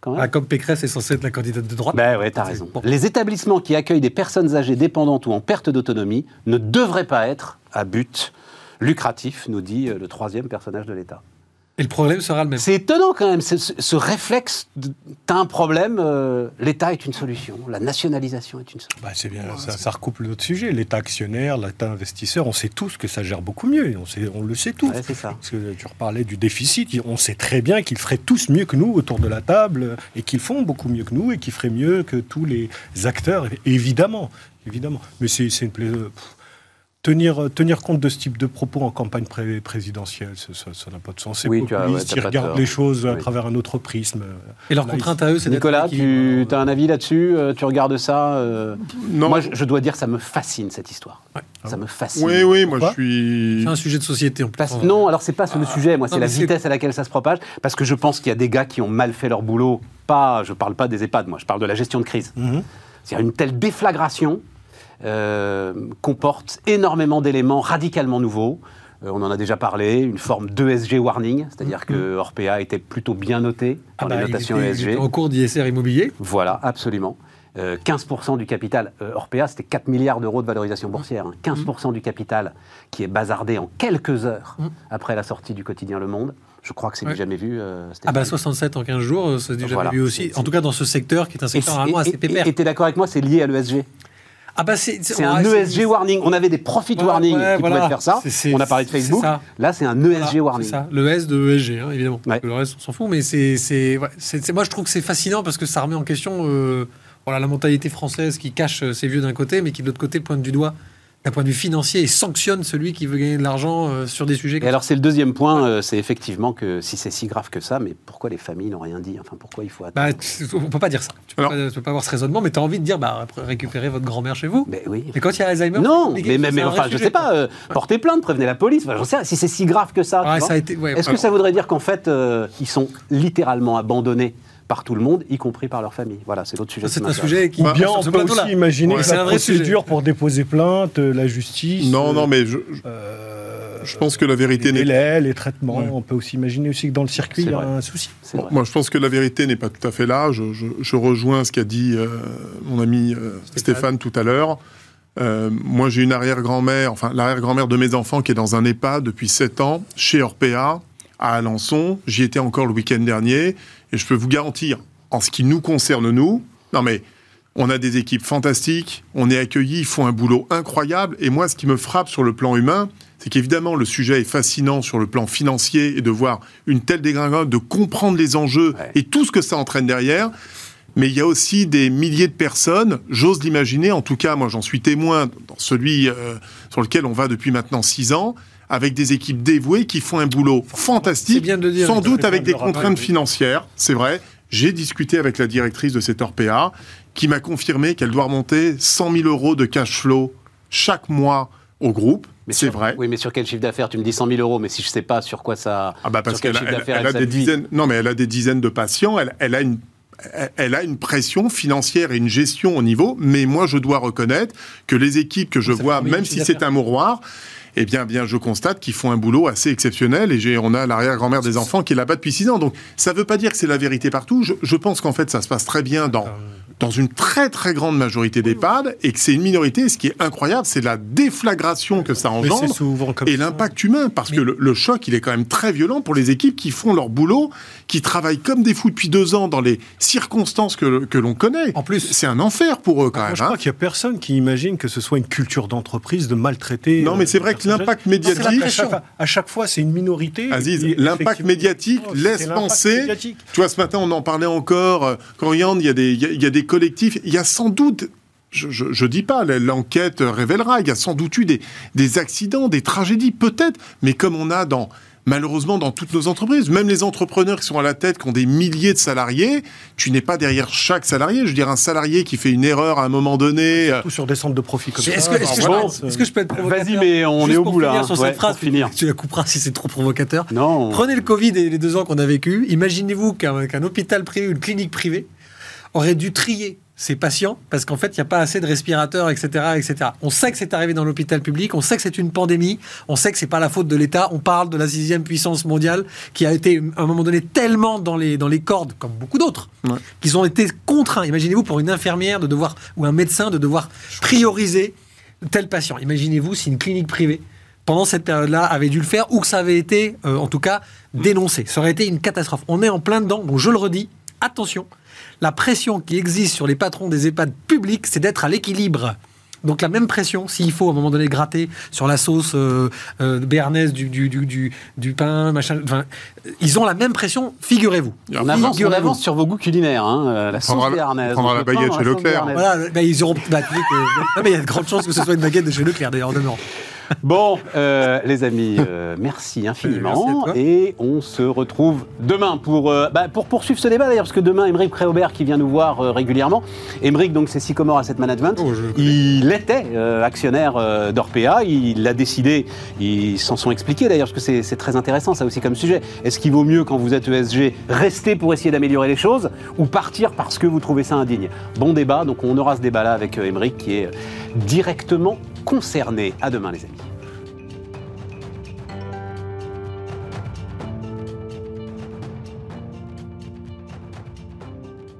Quand même Ah, Comme Pécresse est censée être la candidate de droite. ben ouais, t'as raison. bon. Les établissements qui accueillent des personnes âgées dépendantes ou en perte d'autonomie ne devraient pas être à but lucratif, nous dit euh, le troisième personnage de l'État. Et le problème sera le même. C'est étonnant quand même, ce, réflexe, t'as un problème, euh, l'État est une solution, la nationalisation est une solution. Bah, c'est bien, ça, ça recoupe d'autres sujets. L'État actionnaire, l'État investisseur, on sait tous que ça gère beaucoup mieux. On, sait, on le sait tous. Ouais, c'est ça. Parce que tu reparlais du déficit, on sait très bien qu'ils feraient tous mieux que nous autour de la table et qu'ils font beaucoup mieux que nous et qu'ils feraient mieux que tous les acteurs, évidemment. évidemment. Mais c'est c'est une pla- pff, Tenir, tenir compte de ce type de propos en campagne pré- présidentielle, ça n'a pas de sens. C'est Oui, tu as- ouais, populiste, ils regardent les choses à travers un autre prisme. Et leur Là, contrainte à eux, c'est d'être Nicolas, tu as un avis là-dessus euh, Tu regardes ça euh, Non. Moi, je, je dois dire, ça me fascine cette histoire. Ouais. Ça me fascine. Oui, oui, moi Pourquoi je suis. C'est un sujet de société en plus. Parce- non, alors c'est pas sur le sujet, moi, c'est la c'est- vitesse à laquelle ça se propage. Parce que je pense qu'il y a des gars qui ont mal fait leur boulot. Pas, je parle pas des EHPAD, moi, je parle de la gestion de crise. Mhm. C'est-à-dire une telle déflagration euh, comporte énormément d'éléments radicalement nouveaux. Euh, on en a déjà parlé, une forme d'ESG warning, c'est-à-dire que Orpea était plutôt bien noté Ah dans bah, les notations il était ESG. en cours d'ISR immobilier. Voilà, absolument. Euh, 15% du capital. Euh, Orpea, c'était 4 milliards d'euros de valorisation boursière. hein. 15% du capital qui est bazardé en quelques heures Mm. après la sortie du quotidien Le Monde. Je crois que c'est Ouais. du jamais vu. euh, Ah bah 67 en 15 jours, c'est déjà Voilà. vu aussi. En tout cas dans ce secteur qui est un Et secteur vraiment assez pépère. tu es d'accord avec moi, c'est lié à l'ESG Ah bah c'est C'est un ouais, ESG warning. On avait des profit Ouais, warning ouais, qui voilà. pouvaient faire ça. On a parlé de Facebook. Là, c'est un ESG Voilà, warning. C'est ça, le S de ESG, hein, évidemment. Ouais. Le reste, on s'en fout, mais c'est, moi je trouve que c'est fascinant parce que ça remet en question euh, voilà, la mentalité française qui cache euh, ses vieux d'un côté, mais qui de l'autre côté pointe du doigt d'un point de vue financier et sanctionne celui qui veut gagner de l'argent euh, sur des sujets Et comme alors, c'est le deuxième point, euh, c'est effectivement que si c'est si grave que ça, mais pourquoi les familles n'ont rien dit? Enfin, pourquoi il faut attendre? Bah, tu- on peut pas dire ça. Tu peux, Alors- pas, tu peux pas avoir ce raisonnement, mais tu as envie de dire bah, après, récupérez votre grand-mère chez vous. Mais oui. Mais quand il y a Alzheimer, Non, mais, mais, mais enfin, je sujet, sais pas, euh, porter plainte, prévenez la police. Enfin, j'en sais si c'est si grave que ça. tu Ouais, vois. ça a été, ouais, Est-ce que ça voudrait dire qu'en fait, euh, ils sont littéralement abandonnés? Par tout le monde, y compris par leur famille Voilà, c'est l'autre sujet. C'est un sujet qui. Ou bien on peut aussi imaginer Ouais, que c'est la procédure pour déposer plainte, euh, la justice. Non, euh, non, mais je, je- euh, je pense que la vérité les n'est délais, les traitements. Ouais. On peut aussi imaginer aussi que dans le circuit, il y a vrai. un souci. C'est Bon, vrai. moi, je pense que la vérité n'est pas tout à fait là. Je, je- je rejoins ce qu'a dit euh, mon ami euh, Stéphane. tout à l'heure. Euh, moi, j'ai une arrière-grand-mère, enfin l'arrière-grand-mère de mes enfants qui est dans un EHPAD depuis 7 ans, chez Orpea, à Alençon. J'y étais encore le week-end dernier. Et je peux vous garantir, en ce qui nous concerne, nous, non mais on a des équipes fantastiques, on est accueillis, ils font un boulot incroyable. Et moi, ce qui me frappe sur le plan humain, c'est qu'évidemment, le sujet est fascinant sur le plan financier et de voir une telle dégringolade, de comprendre les enjeux Ouais. et tout ce que ça entraîne derrière. Mais il y a aussi des milliers de personnes, j'ose l'imaginer, en tout cas, moi j'en suis témoin dans celui euh, sur lequel on va depuis maintenant six ans, avec des équipes dévouées qui font un boulot fantastique, bien de le dire. sans doute avec des contraintes oui. financières, c'est vrai. J'ai discuté avec la directrice de cet Orpea qui m'a confirmé qu'elle doit remonter 100 000 euros de cash flow chaque mois au groupe. C'est vrai. Oui, mais sur quel chiffre d'affaires? Tu me dis 100 000 euros, mais si je sais pas sur quoi ça. Ah bah parce qu'elle a, elle- elle a des dizaines. Non, mais elle a des dizaines de patients. Elle, elle a une. elle- a une pression financière et une gestion au niveau, mais moi je dois reconnaître que les équipes que je Ça vois, même si c'est un mouroir, eh bien, bien, je constate qu'ils font un boulot assez exceptionnel et on a l'arrière-grand-mère des enfants qui est là-bas depuis six ans. Donc, ça ne veut pas dire que c'est la vérité partout. Je, je pense qu'en fait, ça se passe très bien dans, dans une très très grande majorité d'EHPAD et que c'est une minorité. Et ce qui est incroyable, c'est la déflagration que ça engendre et l'impact humain, parce que le, le choc, il est quand même très violent pour les équipes qui font leur boulot, qui travaillent comme des fous depuis deux ans dans les circonstances que, que l'on connaît. En plus- c'est un enfer pour eux quand Moi, même. je hein. crois qu'il n'y a personne qui imagine que ce soit une culture d'entreprise de maltraiter. Non, mais euh, c'est vrai l'impact médiatique-. À chaque fois, c'est une minorité. Aziz, l'impact médiatique laisse penser. médiatique. Tu vois, ce matin, on en parlait encore. euh, Quand Yann, il y, a des- il y a- des collectifs. Il y a sans doute. Je, je, je dis pas, l'enquête révélera. Il y a sans doute eu des, des accidents, des tragédies, peut-être. Mais comme on a dans malheureusement dans toutes nos entreprises, même les entrepreneurs qui sont à la tête, qui ont des milliers de salariés, tu n'es pas derrière chaque salarié. Je veux dire, un salarié qui fait une erreur à un moment donné. euh, Tout sur des centres de profit comme ça. Est-ce que, je peux- est-ce que je peux être provocateur Vas-y, mais on Juste est au pour bout, là, finir hein. sur Ouais, cette phrase, pour finir. Tu la couperas si c'est trop provocateur. Non. Prenez le Covid et les deux ans qu'on a vécu. Imaginez-vous qu'un qu'un hôpital privé ou une clinique privée aurait dû trier ses patients parce qu'en fait, il n'y a pas assez de respirateurs, etc., etc. On sait que c'est arrivé dans l'hôpital public, on sait que c'est une pandémie, on sait que c'est pas la faute de l'État. On parle de la sixième puissance mondiale qui a été, à un moment donné, tellement dans les, dans les cordes, comme beaucoup d'autres, Ouais. qu'ils ont été contraints. Imaginez-vous pour une infirmière de devoir, ou un médecin de devoir prioriser tel patient. Imaginez-vous si une clinique privée pendant cette période-là avait dû le faire ou que ça avait été, euh, en tout cas, dénoncé. Ça aurait été une catastrophe. On est en plein dedans, donc je le redis, attention, la pression qui existe sur les patrons des EHPAD publics, c'est d'être à l'équilibre. Donc la même pression, s'il faut à un moment donné gratter sur la sauce euh, euh, béarnaise du, du, du, du, du pain, machin, enfin, ils ont la même pression, figurez-vous. On avance, on Figurez-vous. avance sur vos goûts culinaires, hein, euh, la sauce béarnaise. on prendra la baguette chez Leclerc. Voilà, bah, ils auront. bah, que- non, mais il y a de grandes chances que ce soit une baguette de chez Leclerc d'ailleurs, en demeurant. Bon, euh, les amis, euh, merci infiniment. Merci et on se retrouve demain pour, euh, bah, pour poursuivre ce débat d'ailleurs, parce que demain, Émeric Préaubert qui vient nous voir régulièrement. Émeric, donc c'est Sycomore Asset Management. Oh, il était actionnaire d'Orpea, il l'a décidé, ils s'en sont expliqués d'ailleurs, parce que c'est- très intéressant ça aussi comme sujet. Est-ce qu'il vaut mieux quand vous êtes ESG rester pour essayer d'améliorer les choses ou partir parce que vous trouvez ça indigne? Bon débat, donc on aura ce débat-là avec euh, Émeric qui est directement concerné. À demain les amis.